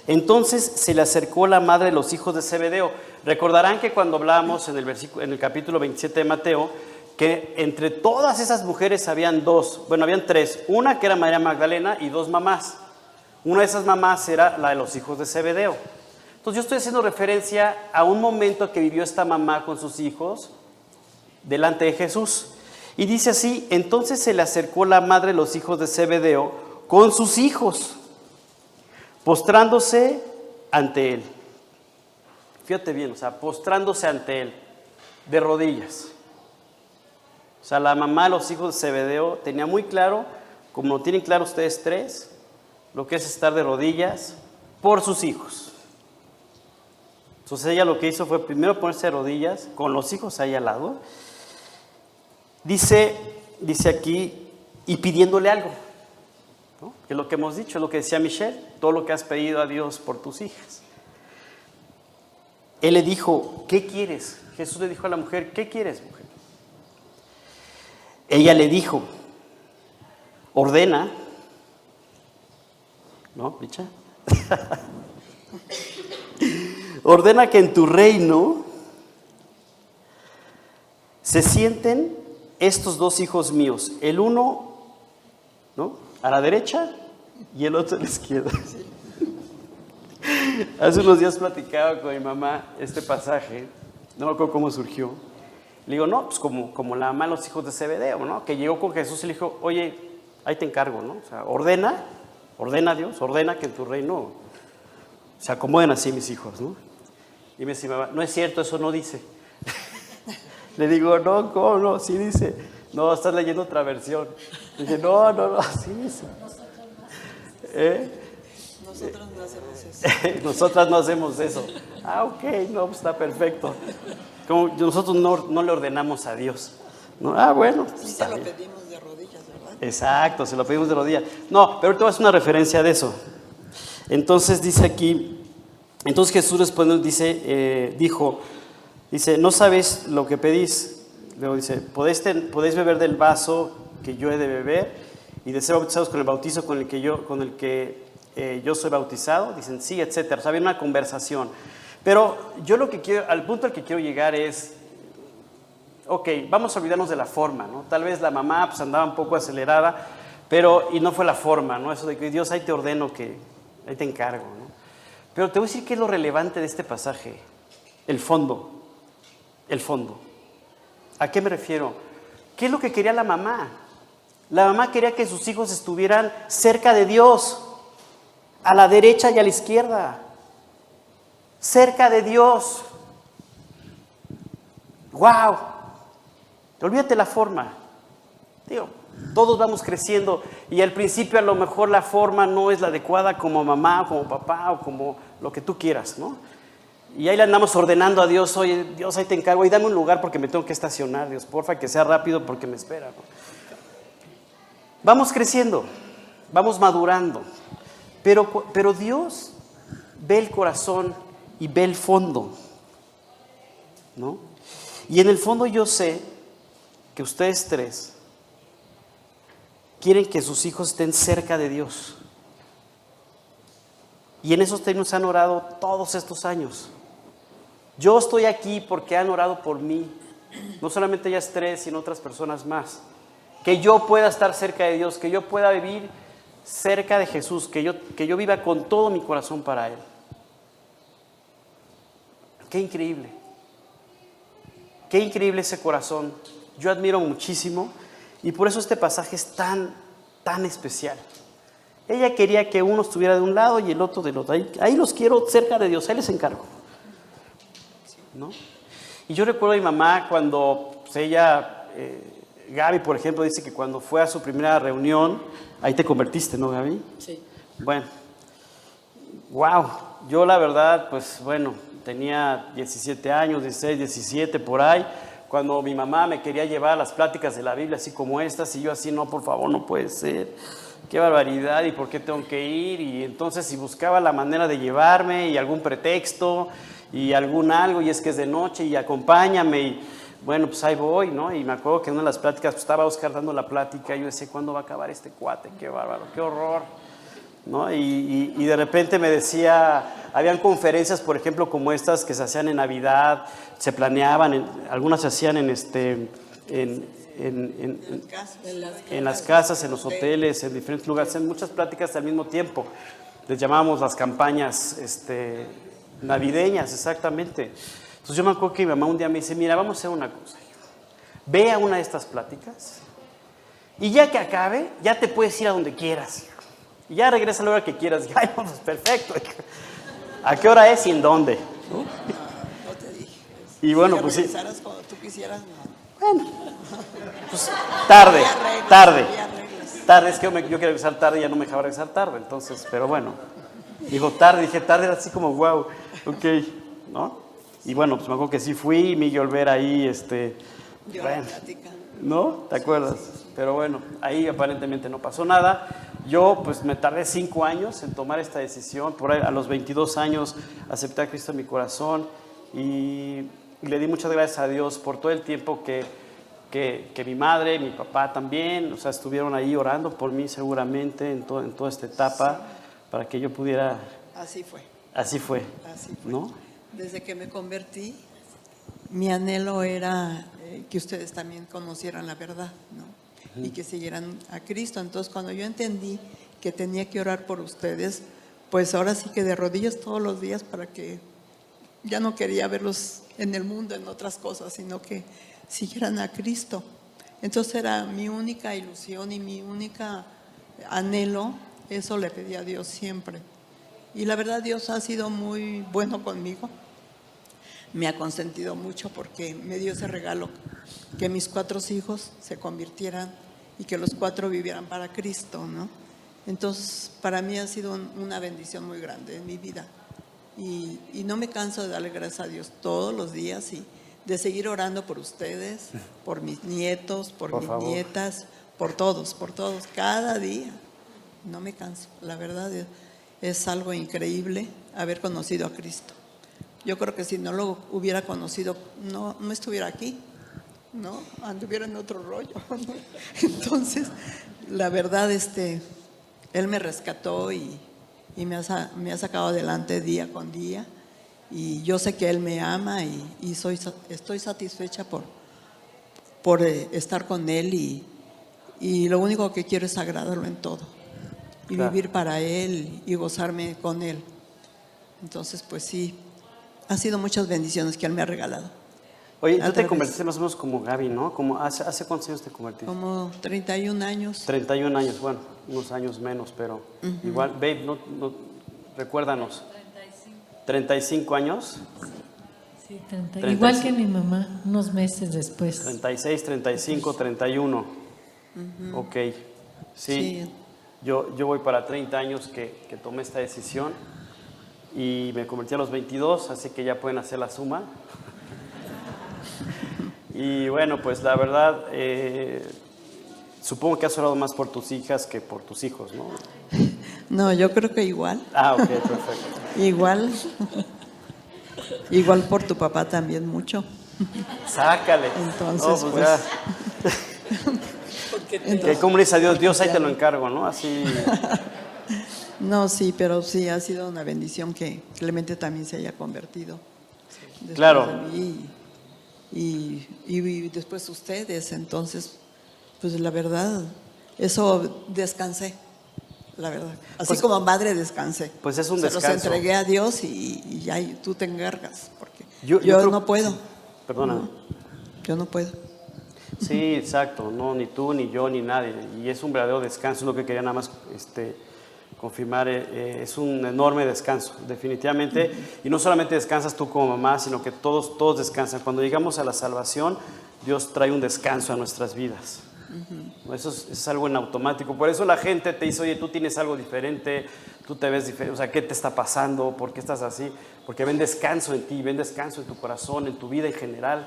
entonces se le acercó la madre de los hijos de Zebedeo. Recordarán que cuando hablamos en el, versículo, en el capítulo 27 de Mateo, que entre todas esas mujeres habían dos, bueno, habían tres, una que era María Magdalena y dos mamás. Una de esas mamás era la de los hijos de Zebedeo. Entonces yo estoy haciendo referencia a un momento que vivió esta mamá con sus hijos delante de Jesús. Y dice así, entonces se le acercó la madre de los hijos de Zebedeo con sus hijos. Postrándose, ante él. Fíjate bien, o sea, postrándose ante él, de rodillas. O sea, la mamá, los hijos de Zebedeo, tenía muy claro, como lo tienen claro ustedes tres, lo que es estar de rodillas por sus hijos. Entonces ella lo que hizo fue primero ponerse de rodillas con los hijos ahí al lado. Dice, dice aquí, y pidiéndole algo. Que es lo que hemos dicho, lo que decía Michelle, todo lo que has pedido a Dios por tus hijas. Él le dijo, ¿qué quieres? Jesús le dijo a la mujer, ¿qué quieres, mujer? Ella le dijo, ordena, ¿no, Richa? ordena que en tu reino se sienten estos dos hijos míos, el uno ¿no? a la derecha y el otro a la izquierda. Hace unos días platicaba con mi mamá este pasaje, no me acuerdo cómo surgió. Le digo, no, pues como, como la mamá los hijos de Zebedeo, ¿no? Que llegó con Jesús y le dijo, oye, ahí te encargo, ¿no? O sea, ordena, ordena Dios, ordena que en tu reino se acomoden así mis hijos, ¿no? Y me dice, mamá, no es cierto, eso no dice. le digo, no, ¿cómo no? Sí dice. No, estás leyendo otra versión. Le dije, no, no, no, sí dice. ¿Eh? Nosotros no hacemos eso. Nosotras no hacemos eso. Ah, ok, no, pues está perfecto. Como nosotros no, no le ordenamos a Dios. ¿no? Ah, bueno, pues Sí está se lo bien. pedimos. Exacto, se lo pedimos de rodillas. No, pero ahorita es una referencia de eso. Entonces dice aquí, entonces Jesús respondió, dice, eh, dijo, dice, no sabéis lo que pedís. Luego dice, ¿podéis, ten- podéis beber del vaso que yo he de beber y de ser bautizados con el bautizo con el que yo, con el que eh, yo soy bautizado. Dicen sí, etcétera. O sea, había una conversación. Pero yo lo que quiero, al punto al que quiero llegar es, ok, vamos a olvidarnos de la forma, ¿no? Tal vez la mamá pues andaba un poco acelerada, pero, y no fue la forma, ¿no? Eso de que Dios ahí te ordeno que, ahí te encargo, ¿no? Pero te voy a decir qué es lo relevante de este pasaje, el fondo, el fondo. ¿A qué me refiero? ¿Qué es lo que quería la mamá? La mamá quería que sus hijos estuvieran cerca de Dios, a la derecha y a la izquierda, cerca de Dios. ¡Wow! Olvídate la forma. Digo, todos vamos creciendo y al principio a lo mejor la forma no es la adecuada como mamá, como papá o como lo que tú quieras, ¿no? Y ahí le andamos ordenando a Dios, oye, Dios, ahí te encargo, y dame un lugar porque me tengo que estacionar, Dios, porfa, que sea rápido porque me espera. Vamos creciendo, vamos madurando, pero, pero Dios ve el corazón y ve el fondo, ¿no? Y en el fondo yo sé que ustedes tres quieren que sus hijos estén cerca de Dios. Y en esos términos han orado todos estos años. Yo estoy aquí porque han orado por mí, no solamente ellas tres, sino otras personas más. Que yo pueda estar cerca de Dios, que yo pueda vivir cerca de Jesús, que yo, que yo viva con todo mi corazón para Él. Qué increíble. Qué increíble ese corazón. Yo admiro muchísimo y por eso este pasaje es tan, tan especial. Ella quería que uno estuviera de un lado y el otro del otro. Ahí, ahí los quiero cerca de Dios, ahí les encargo. ¿No? Y yo recuerdo a mi mamá cuando pues, ella, eh, Gaby, por ejemplo, dice que cuando fue a su primera reunión, ahí te convertiste, ¿no, Gaby? Sí. Bueno, wow, yo la verdad, pues bueno, tenía 17 años, 16, 17 por ahí, cuando mi mamá me quería llevar a las pláticas de la Biblia así como estas, y yo así, no, por favor, no puede ser, qué barbaridad, y por qué tengo que ir, y entonces si buscaba la manera de llevarme y algún pretexto y algún algo, y es que es de noche y acompáñame, y bueno, pues ahí voy, ¿no? Y me acuerdo que en una de las pláticas pues, estaba Oscar dando la plática, y yo decía, ¿cuándo va a acabar este cuate? Qué bárbaro, qué horror. ¿no? Y, y- de repente me decía, habían conferencias, por ejemplo, como estas que se hacían en Navidad, se planeaban, en- algunas se hacían en, este, en, en- en- en- las, casas, en los hoteles, en diferentes lugares, en muchas pláticas al mismo tiempo. Les llamábamos las campañas este, navideñas, exactamente. Entonces yo me acuerdo que mi mamá un día me dice, mira, vamos a hacer una cosa. Ve a una de estas pláticas y ya que acabe, ya te puedes ir a donde quieras. Y ya regresa a la hora que quieras. Y, Ay, pues perfecto. ¿A qué hora es y en dónde? Y bueno, Si pues sí, cuando tú quisieras, no. tarde, tarde. reglas. Tarde, es que yo, me- yo quiero regresar tarde y ya no me dejaba regresar tarde, entonces, pero bueno. Dijo tarde, dije tarde, era así como, wow, ok, ¿no? Y bueno, pues me acuerdo que sí fui, Miguel Olvera ahí, este, Dio bueno. ¿no? ¿Te acuerdas? Pero bueno, ahí aparentemente no pasó nada. Yo pues me tardé cinco años en tomar esta decisión. Por ahí, a los 22 años acepté a Cristo en mi corazón y le di muchas gracias a Dios por todo el tiempo que, que, que mi madre, mi papá también, o sea, estuvieron ahí orando por mí seguramente en, to- en toda esta etapa para que yo pudiera... Así fue. Así fue, Así fue. ¿no? Desde que me convertí, mi anhelo era eh, que ustedes también conocieran la verdad, ¿no? Y que siguieran a Cristo. Entonces, cuando yo entendí que tenía que orar por ustedes, pues ahora sí que de rodillas todos los días para que ya no quería verlos en el mundo, en otras cosas, sino que siguieran a Cristo. Entonces era mi única ilusión y mi única anhelo, eso le pedí a Dios siempre. Y la verdad Dios ha sido muy bueno conmigo. Me ha consentido mucho porque me dio ese regalo, que mis cuatro hijos se convirtieran y que los cuatro vivieran para Cristo, ¿no? Entonces, para mí ha sido un- una bendición muy grande en mi vida. Y, y no me canso de darle gracias a Dios todos los días y de seguir orando por ustedes, por mis nietos, por, Por mis favor. nietas, por todos, por todos, cada día. No me canso. La verdad es, algo increíble haber conocido a Cristo. Yo creo que si no lo hubiera conocido, no, no estuviera aquí, ¿no? Anduviera en otro rollo. ¿no? Entonces, la verdad, este, Él me rescató y, y me, ha, me ha sacado adelante día con día. Y yo sé que Él me ama y, y soy, estoy satisfecha por, por eh, estar con Él y, y lo único que quiero es agradarlo en todo y Claro. vivir para Él y gozarme con Él. Entonces, pues sí, ha sido muchas bendiciones que Él me ha regalado. Oye, tú te convertiste más o menos como Gaby, ¿no? Como hace, ¿Hace cuántos años te convertiste? Como 31 años. 31 años, bueno, unos años menos, pero igual, babe, no, no- recuérdanos. 35 años, Sí, 30. 35. Igual que mi mamá, unos meses después. 36, 35, 31. Ok, sí. Sí. Yo, yo voy para 30 años que, que tomé esta decisión y me convertí a los 22, así que ya pueden hacer la suma. Y bueno, pues la verdad, eh, supongo que has orado más por tus hijas que por tus hijos, ¿no? No, yo creo que igual. Ah, ok, perfecto. Igual. igual por tu papá también mucho. Sácale. Entonces, No, pues, ya. Que como le dice a Dios, Dios ahí te lo encargo, ¿no? Así. No, sí, pero sí ha sido una bendición que Clemente también se haya convertido. después Claro. de mí y, y- y después ustedes. Entonces, pues la verdad, eso descansé. La verdad. Así Pues- como madre descansé. Pues es un Se descanso. los entregué a Dios y, y ya y tú te encargas. Porque Yo- yo, yo creo- no puedo. Perdóname. Yo no puedo. Sí, exacto, no, ni tú, ni yo, ni nadie. Y es un verdadero descanso, es lo que quería nada más este, confirmar, eh, eh, es un enorme descanso, definitivamente. Y no solamente descansas tú como mamá, sino que todos, todos descansan. Cuando llegamos a la salvación, Dios trae un descanso a nuestras vidas. Eso es, es algo en automático. Por eso la gente te dice, oye, tú tienes algo diferente, tú te ves diferente, o sea, ¿qué te está pasando? ¿Por qué estás así? Porque ven descanso en ti, ven descanso en tu corazón, en tu vida en general.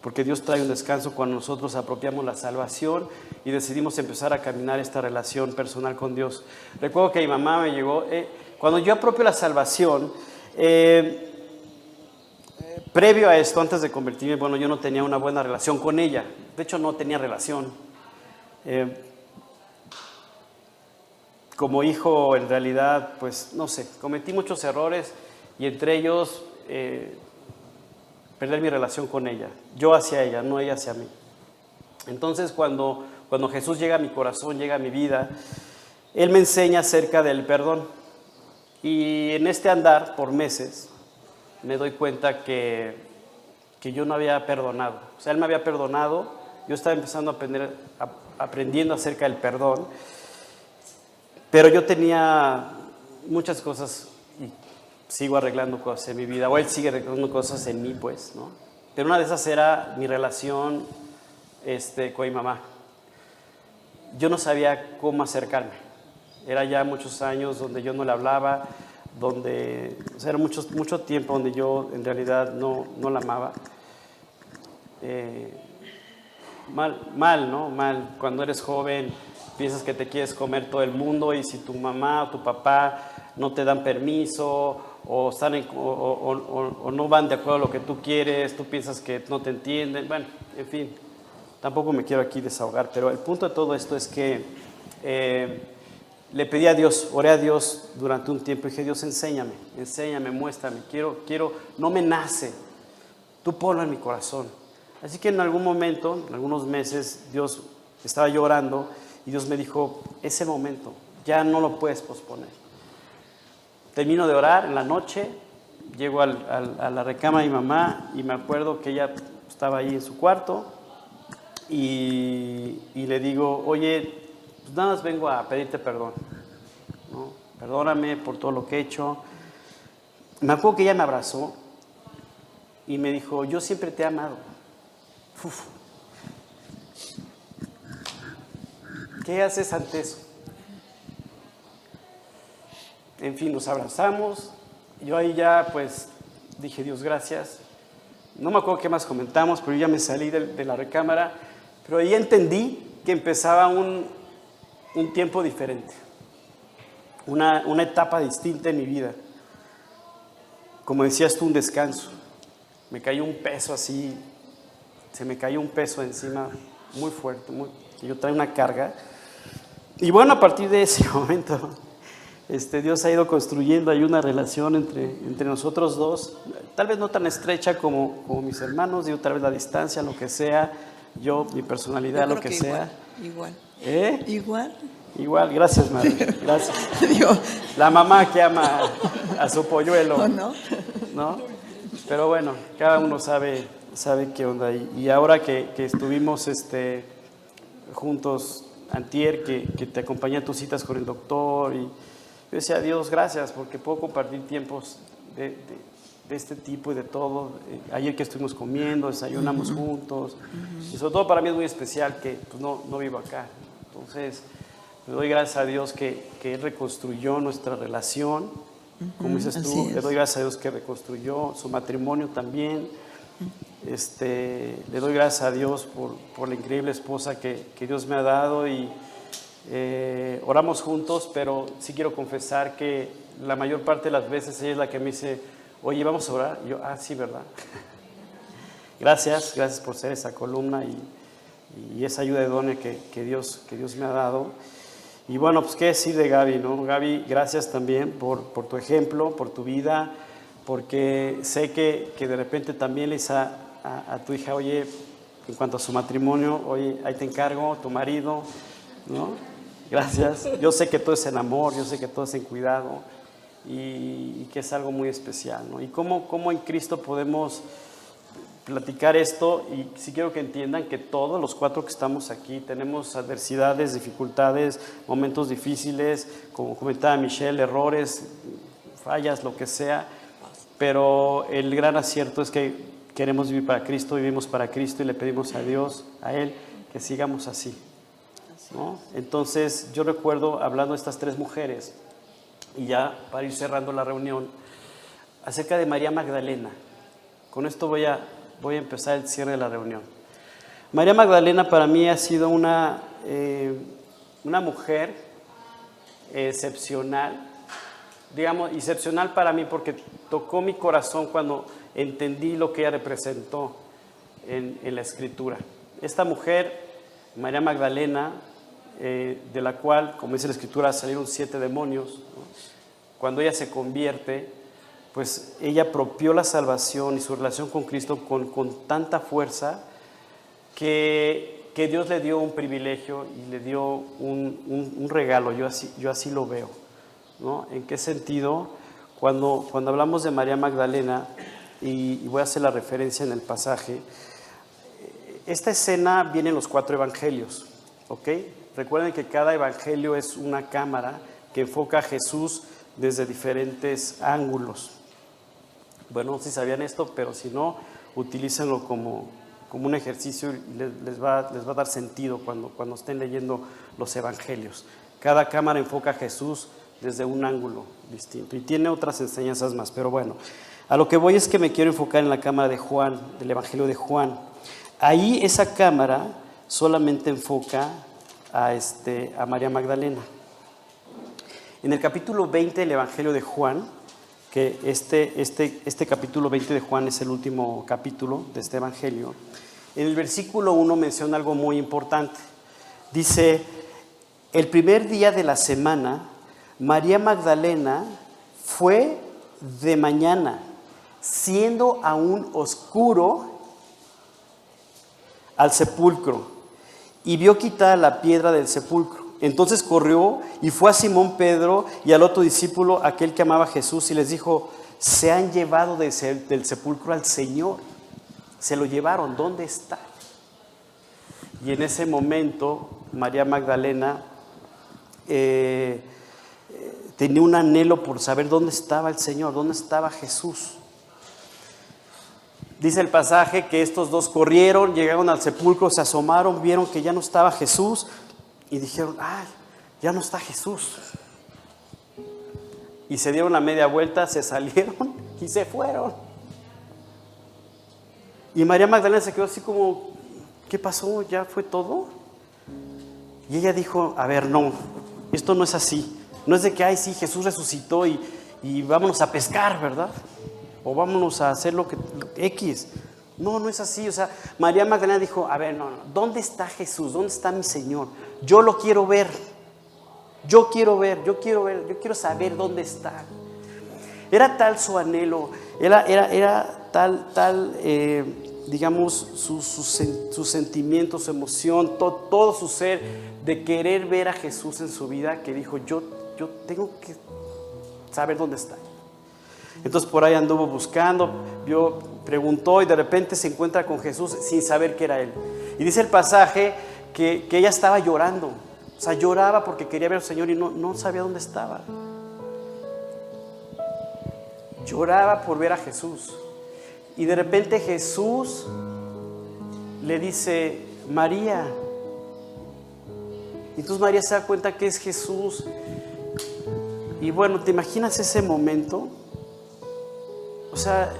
Porque Dios trae un descanso cuando nosotros apropiamos la salvación y decidimos empezar a caminar esta relación personal con Dios. Recuerdo que mi mamá me llegó, eh, cuando yo apropio la salvación, eh, Previo a esto, antes de convertirme, bueno, yo no tenía una buena relación con ella. De hecho, no tenía relación. Eh, como hijo, en realidad, pues, no sé, cometí muchos errores y entre ellos eh, perder mi relación con ella. Yo hacia ella, no ella hacia mí. Entonces, cuando, cuando Jesús llega a mi corazón, llega a mi vida, Él me enseña acerca del perdón. Y en este andar por meses, me doy cuenta que, que yo no había perdonado. O sea, Él me había perdonado, yo estaba empezando a aprender, a- aprendiendo acerca del perdón, pero yo tenía muchas cosas y sigo arreglando cosas en mi vida, o él sigue arreglando cosas en mí, pues, ¿no? Pero una de esas era mi relación este, con mi mamá. Yo no sabía cómo acercarme. Era ya muchos años donde yo no le hablaba, donde, era mucho, mucho tiempo donde yo en realidad no, no la amaba. Eh, mal, mal, ¿no? Mal. Cuando eres joven piensas que te quieres comer todo el mundo y si tu mamá o tu papá no te dan permiso o, están o, no van de acuerdo a lo que tú quieres, tú piensas que no te entienden. Bueno, en fin, tampoco me quiero aquí desahogar, pero el punto de todo esto es que eh, le pedí a Dios, oré a Dios durante un tiempo y dije, Dios, enséñame, enséñame, muéstrame, quiero, quiero, no me nace, tú ponlo en mi corazón. Así que en algún momento, en algunos meses, Dios estaba llorando y Dios me dijo, ese momento, ya no lo puedes posponer. Termino de orar en la noche, llego al, a la recama de mi mamá y me acuerdo que ella estaba ahí en su cuarto y, y le digo, oye, pues nada más vengo a pedirte perdón. ¿no? Perdóname por todo lo que he hecho. Me acuerdo que ella me abrazó y me dijo, yo siempre te he amado. ¿Qué haces ante eso? En fin, nos abrazamos. Yo ahí ya pues dije, Dios, gracias. No me acuerdo qué más comentamos, pero yo ya me salí de, de la recámara. Pero ahí entendí que empezaba un, un tiempo diferente, una, una etapa distinta en mi vida. Como decías tú, un descanso. Me cayó un peso así, se me cayó un peso encima muy fuerte, muy, yo traía una carga. Y bueno, a partir de ese momento, este, Dios ha ido construyendo, hay una relación entre, entre nosotros dos, tal vez no tan estrecha como, como mis hermanos, digo, tal vez la distancia, lo que sea, yo, mi personalidad, lo que, que sea. Igual. igual. ¿Eh? Igual. Igual, gracias, madre. Gracias. Dios. La mamá que ama a su polluelo. ¿O no? ¿no? Pero bueno, cada uno sabe, sabe qué onda. Y, y ahora que, que, estuvimos este, juntos, Antier, que, que, te acompañé a tus citas con el doctor, y yo decía, Dios, gracias, porque puedo compartir tiempos de, de, de este tipo y de todo. Ayer que estuvimos comiendo, desayunamos uh -huh. juntos. Uh -huh. Y sobre todo para mí es muy especial que pues, no, no vivo acá. Entonces, le doy gracias a Dios que, que Él reconstruyó nuestra relación. Como dices tú, le doy gracias a Dios que reconstruyó su matrimonio también. Este, le doy gracias a Dios por, por la increíble esposa que, que, Dios me ha dado y eh, oramos juntos, pero sí quiero confesar que la mayor parte de las veces ella es la que me dice, oye, vamos a orar. Y yo, ah, sí, ¿verdad? gracias, gracias por ser esa columna y, y esa ayuda idónea que, que, Dios, que Dios me ha dado. Y bueno, pues qué decir de Gaby, ¿no? Gaby, gracias también por, por tu ejemplo, por tu vida, porque sé que, que de repente también le dices a, tu hija, oye, en cuanto a su matrimonio, oye, ahí te encargo, tu marido, ¿no? Gracias. Yo sé que todo es en amor, yo sé que todo es en cuidado y, y que es algo muy especial, ¿no? Y cómo, cómo en Cristo podemos platicar esto y sí quiero que entiendan que todos los cuatro que estamos aquí tenemos adversidades, dificultades, momentos difíciles, como comentaba Michelle, errores, fallas, lo que sea, pero el gran acierto es que queremos vivir para Cristo, vivimos para Cristo y le pedimos a Dios, a Él, que sigamos así. ¿no? Entonces yo recuerdo hablando de estas tres mujeres y ya para ir cerrando la reunión, acerca de María Magdalena. Con esto voy a voy a empezar el cierre de la reunión. María Magdalena para mí ha sido una, eh, una mujer excepcional, digamos, excepcional para mí porque tocó mi corazón cuando entendí lo que ella representó en, en la escritura. Esta mujer, María Magdalena, eh, de la cual, como dice la escritura, salieron siete demonios, ¿no? cuando ella se convierte, pues ella apropió la salvación y su relación con Cristo con, con tanta fuerza que, que, Dios le dio un privilegio y le dio un, un, un regalo, yo así, yo así lo veo. ¿no? ¿En qué sentido? Cuando, cuando hablamos de María Magdalena, y, voy a hacer la referencia en el pasaje, esta escena viene en los cuatro evangelios, ¿ok? Recuerden que cada evangelio es una cámara que enfoca a Jesús desde diferentes ángulos. Bueno, no sé si sabían esto, pero si no, utilícenlo como, como un ejercicio y les, les va, les va a dar sentido cuando, cuando estén leyendo los evangelios. Cada cámara enfoca a Jesús desde un ángulo distinto y tiene otras enseñanzas más, pero bueno, a lo que voy es que me quiero enfocar en la cámara de Juan, del Evangelio de Juan. Ahí esa cámara solamente enfoca a, este, a María Magdalena. En el capítulo 20 del Evangelio de Juan, que este, este, este capítulo 20 de Juan es el último capítulo de este Evangelio, en el versículo 1 menciona algo muy importante. Dice, el primer día de la semana, María Magdalena fue de mañana, siendo aún oscuro, al sepulcro y vio quitar la piedra del sepulcro. Entonces corrió y fue a Simón Pedro y al otro discípulo, aquel que amaba a Jesús, y les dijo, se han llevado del sepulcro al Señor. Se lo llevaron, ¿dónde está? Y en ese momento María Magdalena eh, eh, tenía un anhelo por saber dónde estaba el Señor, dónde estaba Jesús. Dice el pasaje que estos dos corrieron, llegaron al sepulcro, se asomaron, vieron que ya no estaba Jesús y dijeron, ay, ya no está Jesús. Y se dieron la media vuelta, se salieron y se fueron. Y María Magdalena se quedó así como, ¿qué pasó? ¿Ya fue todo? Y ella dijo, a ver, no, esto no es así. No es de que, ay, sí, Jesús resucitó y, y vámonos a pescar, ¿verdad? O vámonos a hacer lo que X. No, no es así. O sea, María Magdalena dijo, a ver, no, no, ¿dónde está Jesús? ¿Dónde está mi Señor? Yo lo quiero ver. Yo quiero ver, yo quiero ver, yo quiero saber dónde está. Era tal su anhelo, era, era, era tal, tal, eh, digamos, su, su, su, sentimiento, su emoción, todo, todo su ser de querer ver a Jesús en su vida, que dijo, yo, yo tengo que saber dónde está. Entonces por ahí anduvo buscando, vio, preguntó y de repente se encuentra con Jesús sin saber que era él. Y dice el pasaje que, ella estaba llorando, o sea, lloraba porque quería ver al Señor y no, no sabía dónde estaba. Lloraba por ver a Jesús. Y de repente Jesús le dice, María. Y entonces María se da cuenta que es Jesús. Y bueno, ¿te imaginas ese momento? O sea,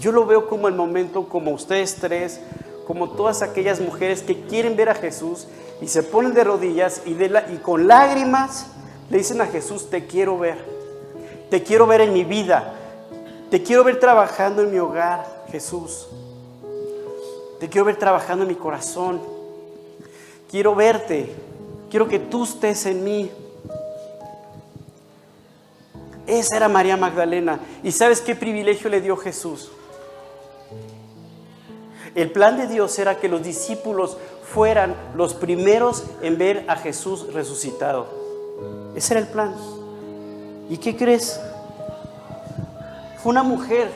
yo lo veo como el momento, como ustedes tres, como todas aquellas mujeres que quieren ver a Jesús y se ponen de rodillas y, y con lágrimas le dicen a Jesús, te quiero ver, te quiero ver en mi vida, te quiero ver trabajando en mi hogar, Jesús, te quiero ver trabajando en mi corazón, quiero verte, quiero que tú estés en mí. Esa era María Magdalena. ¿Y sabes qué privilegio le dio Jesús? El plan de Dios era que los discípulos fueran los primeros en ver a Jesús resucitado. Ese era el plan. ¿Y qué crees? Fue una mujer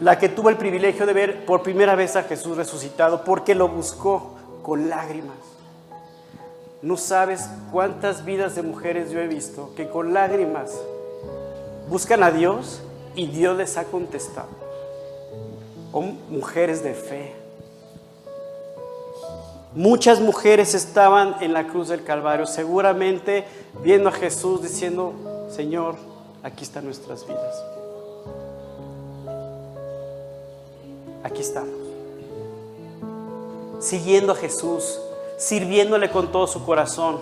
la que tuvo el privilegio de ver por primera vez a Jesús resucitado porque lo buscó con lágrimas. No sabes cuántas vidas de mujeres yo he visto que con lágrimas buscan a Dios y Dios les ha contestado. O mujeres de fe. Muchas mujeres estaban en la cruz del Calvario, seguramente viendo a Jesús diciendo, Señor, aquí están nuestras vidas. Aquí estamos. Siguiendo a Jesús, sirviéndole con todo su corazón.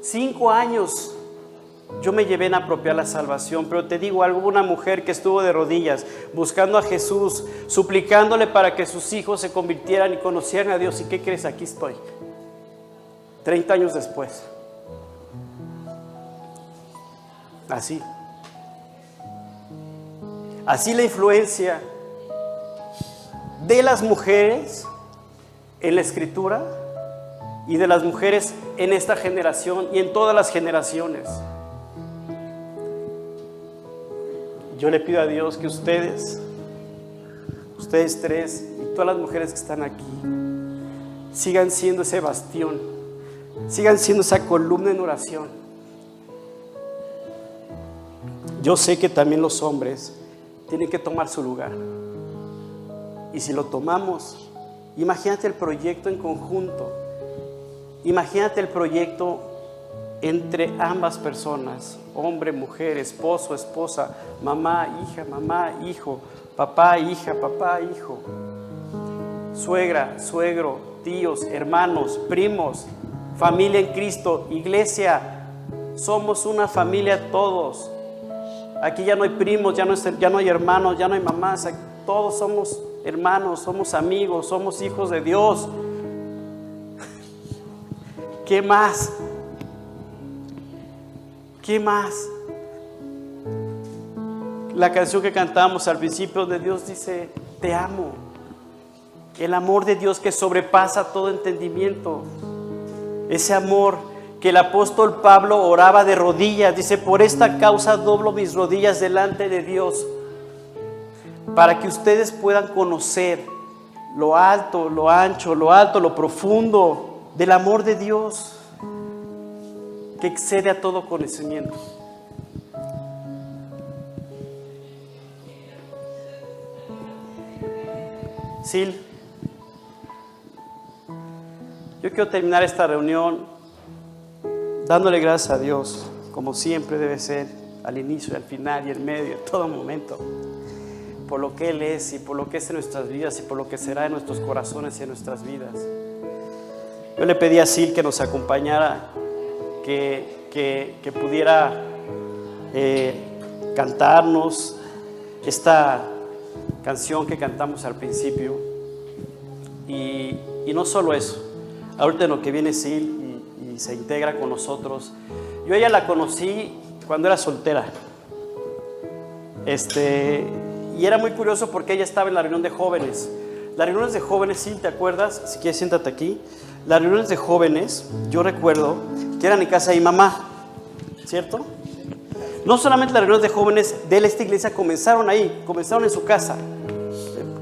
Cinco años yo me llevé en apropiar la salvación, pero te digo algo, una mujer que estuvo de rodillas buscando a Jesús, suplicándole para que sus hijos se convirtieran y conocieran a Dios. ¿Y qué crees? Aquí estoy. Treinta años después. Así. Así la influencia de las mujeres en la escritura y de las mujeres en esta generación y en todas las generaciones. Yo le pido a Dios que ustedes, ustedes tres y todas las mujeres que están aquí, sigan siendo ese bastión, sigan siendo esa columna en oración. yo sé que también los hombres tienen que tomar su lugar. Y si lo tomamos, imagínate el proyecto en conjunto. Imagínate el proyecto entre ambas personas, hombre, mujer, esposo, esposa, mamá, hija, mamá, hijo, papá, hija, papá, hijo, suegra, suegro, tíos, hermanos, primos, familia en Cristo, iglesia. Somos una familia todos. Aquí ya no hay primos, ya no, ya no hay hermanos, ya no hay mamás. Todos somos hermanos, somos amigos, somos hijos de Dios. ¿Qué más? ¿Qué más? La canción que cantamos al principio de Dios dice, te amo. El amor de Dios que sobrepasa todo entendimiento. Ese amor que el apóstol Pablo oraba de rodillas. Dice, por esta causa doblo mis rodillas delante de Dios. Para que ustedes puedan conocer lo alto, lo ancho, lo alto, lo profundo del amor de Dios que excede a todo conocimiento. Sil, yo quiero terminar esta reunión dándole gracias a Dios, como siempre debe ser, al inicio al final y en medio, en todo momento, por lo que Él es y por lo que es en nuestras vidas y por lo que será en nuestros corazones y en nuestras vidas. Yo le pedí a Sil que nos acompañara que, pudiera eh, cantarnos esta canción que cantamos al principio. Y, no solo eso, ahorita en lo que viene Sil y, y se integra con nosotros. Yo ella la conocí cuando era soltera. Este, y era muy curioso porque ella estaba en la reunión de jóvenes. Las reuniones de jóvenes, Sil, ¿te acuerdas? Si quieres, siéntate aquí. Las reuniones de jóvenes, yo recuerdo que eran en casa de mamá, ¿cierto? No solamente las reuniones de jóvenes de esta iglesia comenzaron ahí, comenzaron en su casa.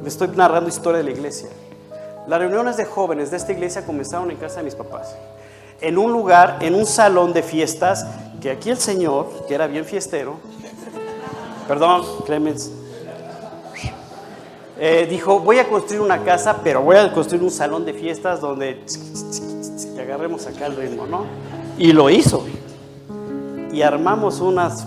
Le estoy narrando historia de la iglesia. Las reuniones de jóvenes de esta iglesia comenzaron en casa de mis papás. En un lugar, en un salón de fiestas, que aquí el señor, que era bien fiestero, perdón, Clemens, eh, dijo, voy a construir una casa, pero voy a construir un salón de fiestas donde agarremos acá el ritmo, ¿no? Y lo hizo. Y armamos unas...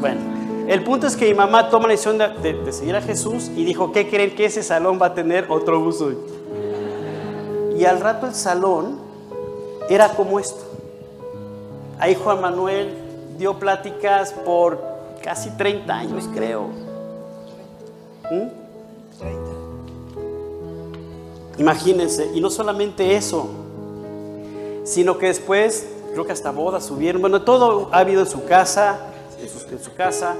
Bueno, el punto es que mi mamá toma la decisión de, seguir a Jesús y dijo, ¿qué creen que ese salón va a tener otro uso? Y al rato el salón era como esto. Ahí Juan Manuel dio pláticas por casi 30 años, creo. ¿Mm? Imagínense, y no solamente eso, sino que después, creo que hasta bodas subieron, bueno, todo ha habido en su casa, en su, casa,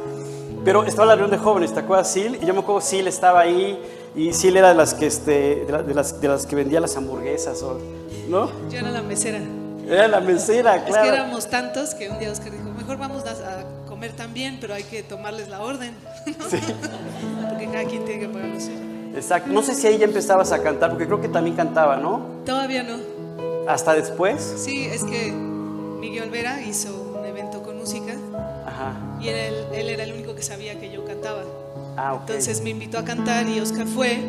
pero estaba la reunión de jóvenes, ¿te acuerdas, Sil? Y yo me acuerdo, Sil estaba ahí, y Sil era de las que, este, de, las, de las que vendía las hamburguesas, ¿no? Yo era la mesera. Era la mesera, claro. Es que éramos tantos que un día Oscar dijo, mejor vamos a comer también, pero hay que tomarles la orden, Sí. Porque cada quien tiene que pagar lo suyo. Exacto. No sé si ahí ya empezabas a cantar, porque creo que también cantaba, ¿no? Todavía no. ¿Hasta después? Sí, es que Miguel Olvera hizo un evento con música. Ajá. Y él, él era el único que sabía que yo cantaba. Ah, ok. Entonces me invitó a cantar y Oscar fue.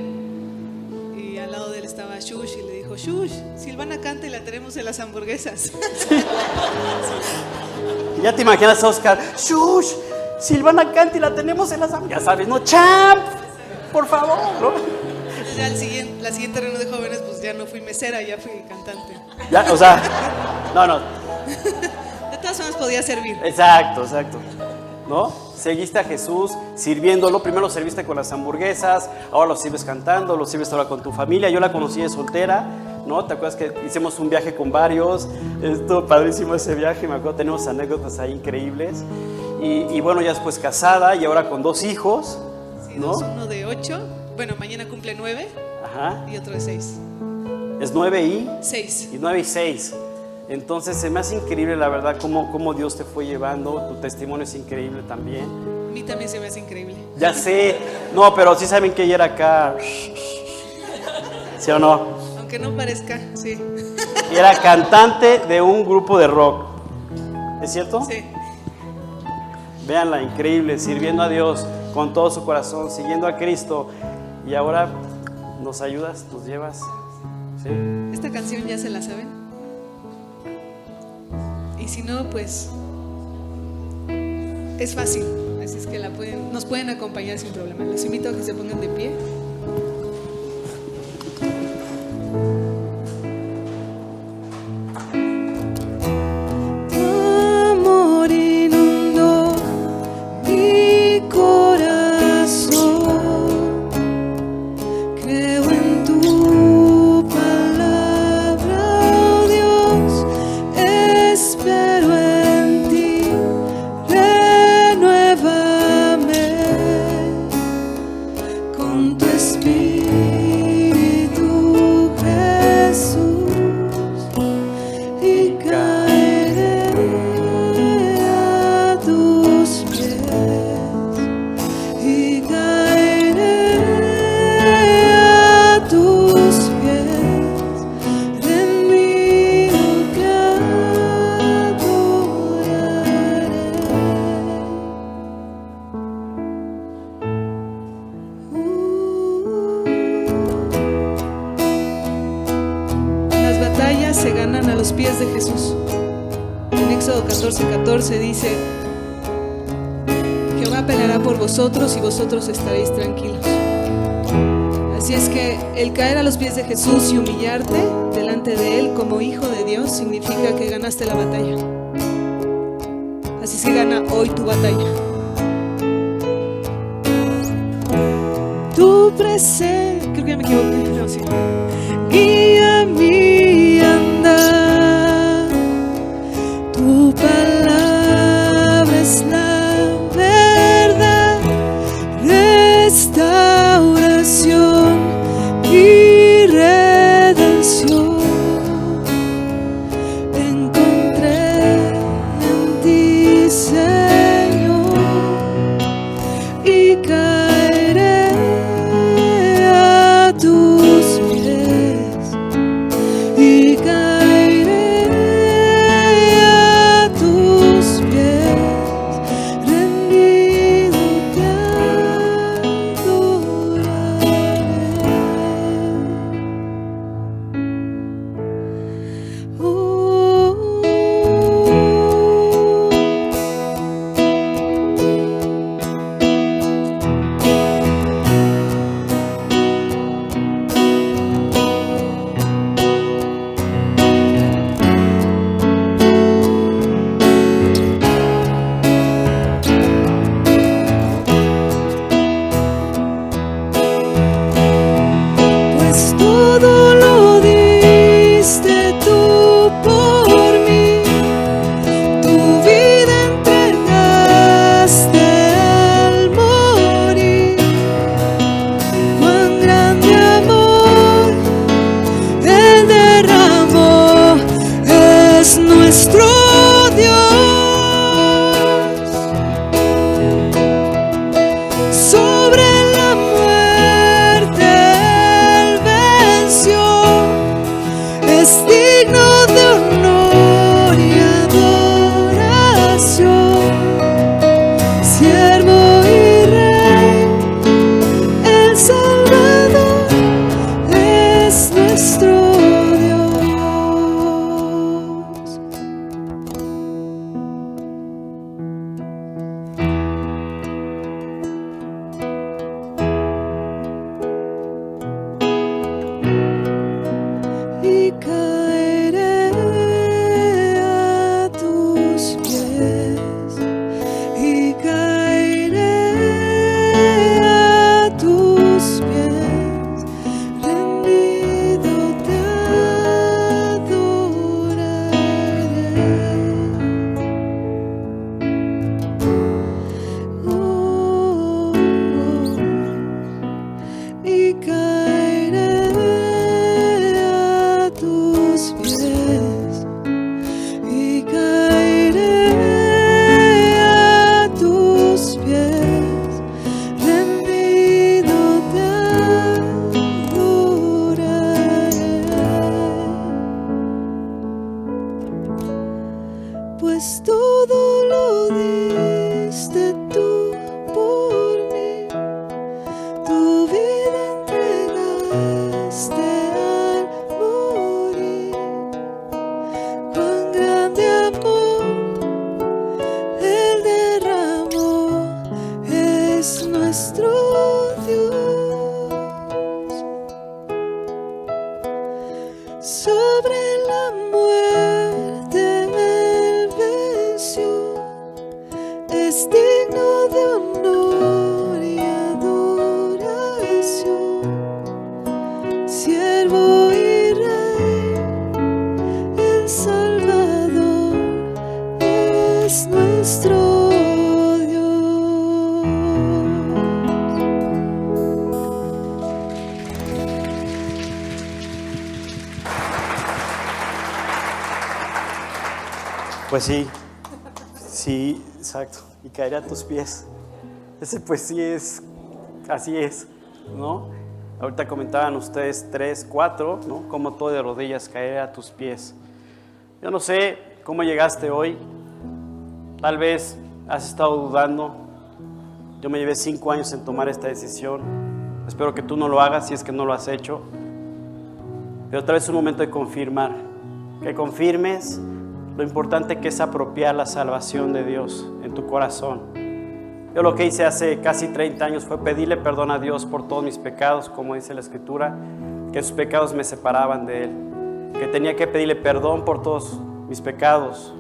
Y al lado de él estaba Shush y le dijo, Shush, Silvana canta y la tenemos en las hamburguesas. ya te imaginas Oscar, Shush, Silvana canta y la tenemos en las hamburguesas. Ya sabes, ¿no? Champ por favor, ¿no? Ya el siguiente, la siguiente reunión de jóvenes, pues ya no fui mesera, ya fui cantante. Ya, o sea, no, no. De todas formas podía servir. Exacto, exacto. ¿No? Seguiste a Jesús sirviéndolo. Primero lo serviste con las hamburguesas, ahora lo sirves cantando, lo sirves ahora con tu familia. Yo la conocí de soltera, ¿no? ¿Te acuerdas que hicimos un viaje con varios? Estuvo padrísimo ese viaje, me acuerdo, tenemos anécdotas ahí increíbles. Y, y bueno, ya después casada y ahora con dos hijos, uno de 8, bueno, mañana cumple 9 y otro de 6. ¿Es 9 y? 6. Y 9 y 6. Entonces se me hace increíble la verdad cómo, cómo Dios te fue llevando, tu testimonio es increíble también. A mí también se me hace increíble. Ya sé, no, pero sí saben que ella era acá. ¿Sí o no? Aunque no parezca, sí. Y era cantante de un grupo de rock. ¿Es cierto? Sí. Veanla, increíble, sirviendo a Dios con todo su corazón, siguiendo a Cristo. Y ahora nos ayudas, nos llevas. Esta canción ya se la saben. Y si no, pues es fácil. Así es que la pueden, nos pueden acompañar sin problema. Los invito a que se pongan de pie. Estaréis tranquilos. Así es que el caer a los pies de Jesús y humillarte delante de Él como hijo de Dios significa que ganaste la batalla. Pues sí, sí, exacto, y caeré a tus pies. Ese pues sí es, así es, ¿no? Ahorita comentaban ustedes tres, cuatro, ¿no? Como todo de rodillas caeré a tus pies. Yo no sé cómo llegaste hoy, tal vez has estado dudando. Yo me llevé cinco años en tomar esta decisión. Espero que tú no lo hagas si es que no lo has hecho. Pero tal vez es un momento de confirmar, que confirmes lo importante que es apropiar la salvación de Dios en tu corazón. Yo lo que hice hace casi 30 años fue pedirle perdón a Dios por todos mis pecados, como dice la Escritura, que sus pecados me separaban de Él, que tenía que pedirle perdón por todos mis pecados,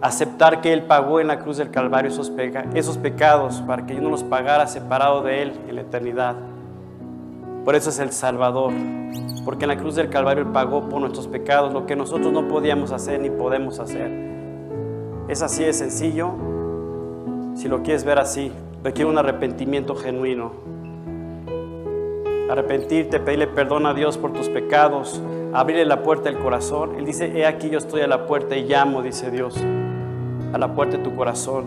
aceptar que Él pagó en la cruz del Calvario esos, esos pecados para que yo no los pagara separado de Él en la eternidad. Por eso es el Salvador, porque en la cruz del Calvario Él pagó por nuestros pecados lo que nosotros no podíamos hacer ni podemos hacer. Es así de sencillo. Si lo quieres ver así, requiere un arrepentimiento genuino. Arrepentirte, pedirle perdón a Dios por tus pecados, abrirle la puerta del corazón. Él dice, he aquí yo estoy a la puerta y llamo, dice Dios, a la puerta de tu corazón.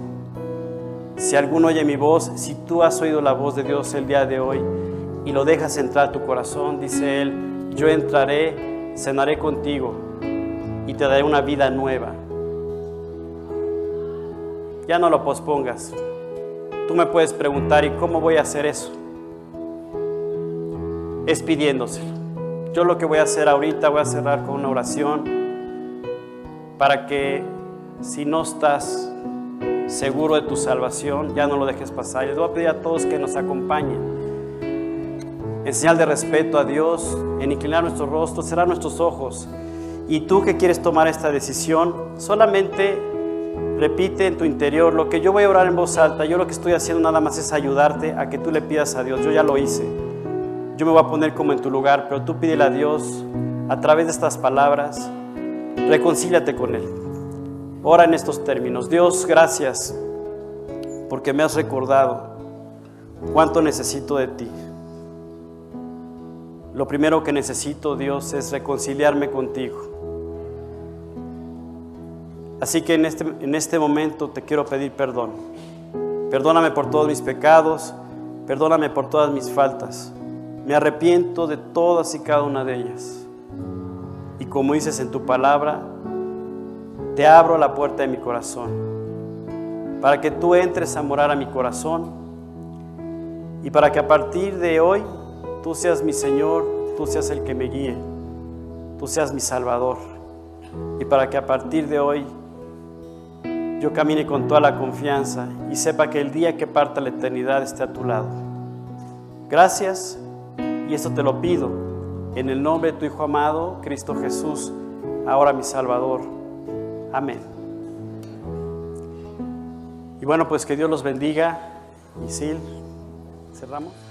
Si alguno oye mi voz, si tú has oído la voz de Dios el día de hoy, y lo dejas entrar a tu corazón, dice Él, yo entraré, cenaré contigo y te daré una vida nueva. Ya no lo pospongas. Tú me puedes preguntar, ¿y cómo voy a hacer eso? Es pidiéndoselo. Yo lo que voy a hacer ahorita, voy a cerrar con una oración para que si no estás seguro de tu salvación, ya no lo dejes pasar. Les voy a pedir a todos que nos acompañen en señal de respeto a Dios, en inclinar nuestro rostro, cerrar nuestros ojos. Y tú que quieres tomar esta decisión, solamente repite en tu interior lo que yo voy a orar en voz alta. Yo lo que estoy haciendo nada más es ayudarte a que tú le pidas a Dios. Yo ya lo hice. Yo me voy a poner como en tu lugar, pero tú pídele a Dios a través de estas palabras, reconcíliate con Él. Ora en estos términos. Dios, gracias porque me has recordado cuánto necesito de ti. Lo primero que necesito, Dios, es reconciliarme contigo. Así que en este, en este momento te quiero pedir perdón. Perdóname por todos mis pecados, perdóname por todas mis faltas. Me arrepiento de todas y cada una de ellas. Y como dices en tu palabra, te abro la puerta de mi corazón para que tú entres a morar a mi corazón y para que a partir de hoy tú seas mi Señor, tú seas el que me guíe, tú seas mi Salvador. Y para que a partir de hoy yo camine con toda la confianza y sepa que el día que parta la eternidad esté a tu lado. Gracias y esto te lo pido en el nombre de tu Hijo amado, Cristo Jesús, ahora mi Salvador. Amén. Y bueno, pues que Dios los bendiga. Isil, cerramos.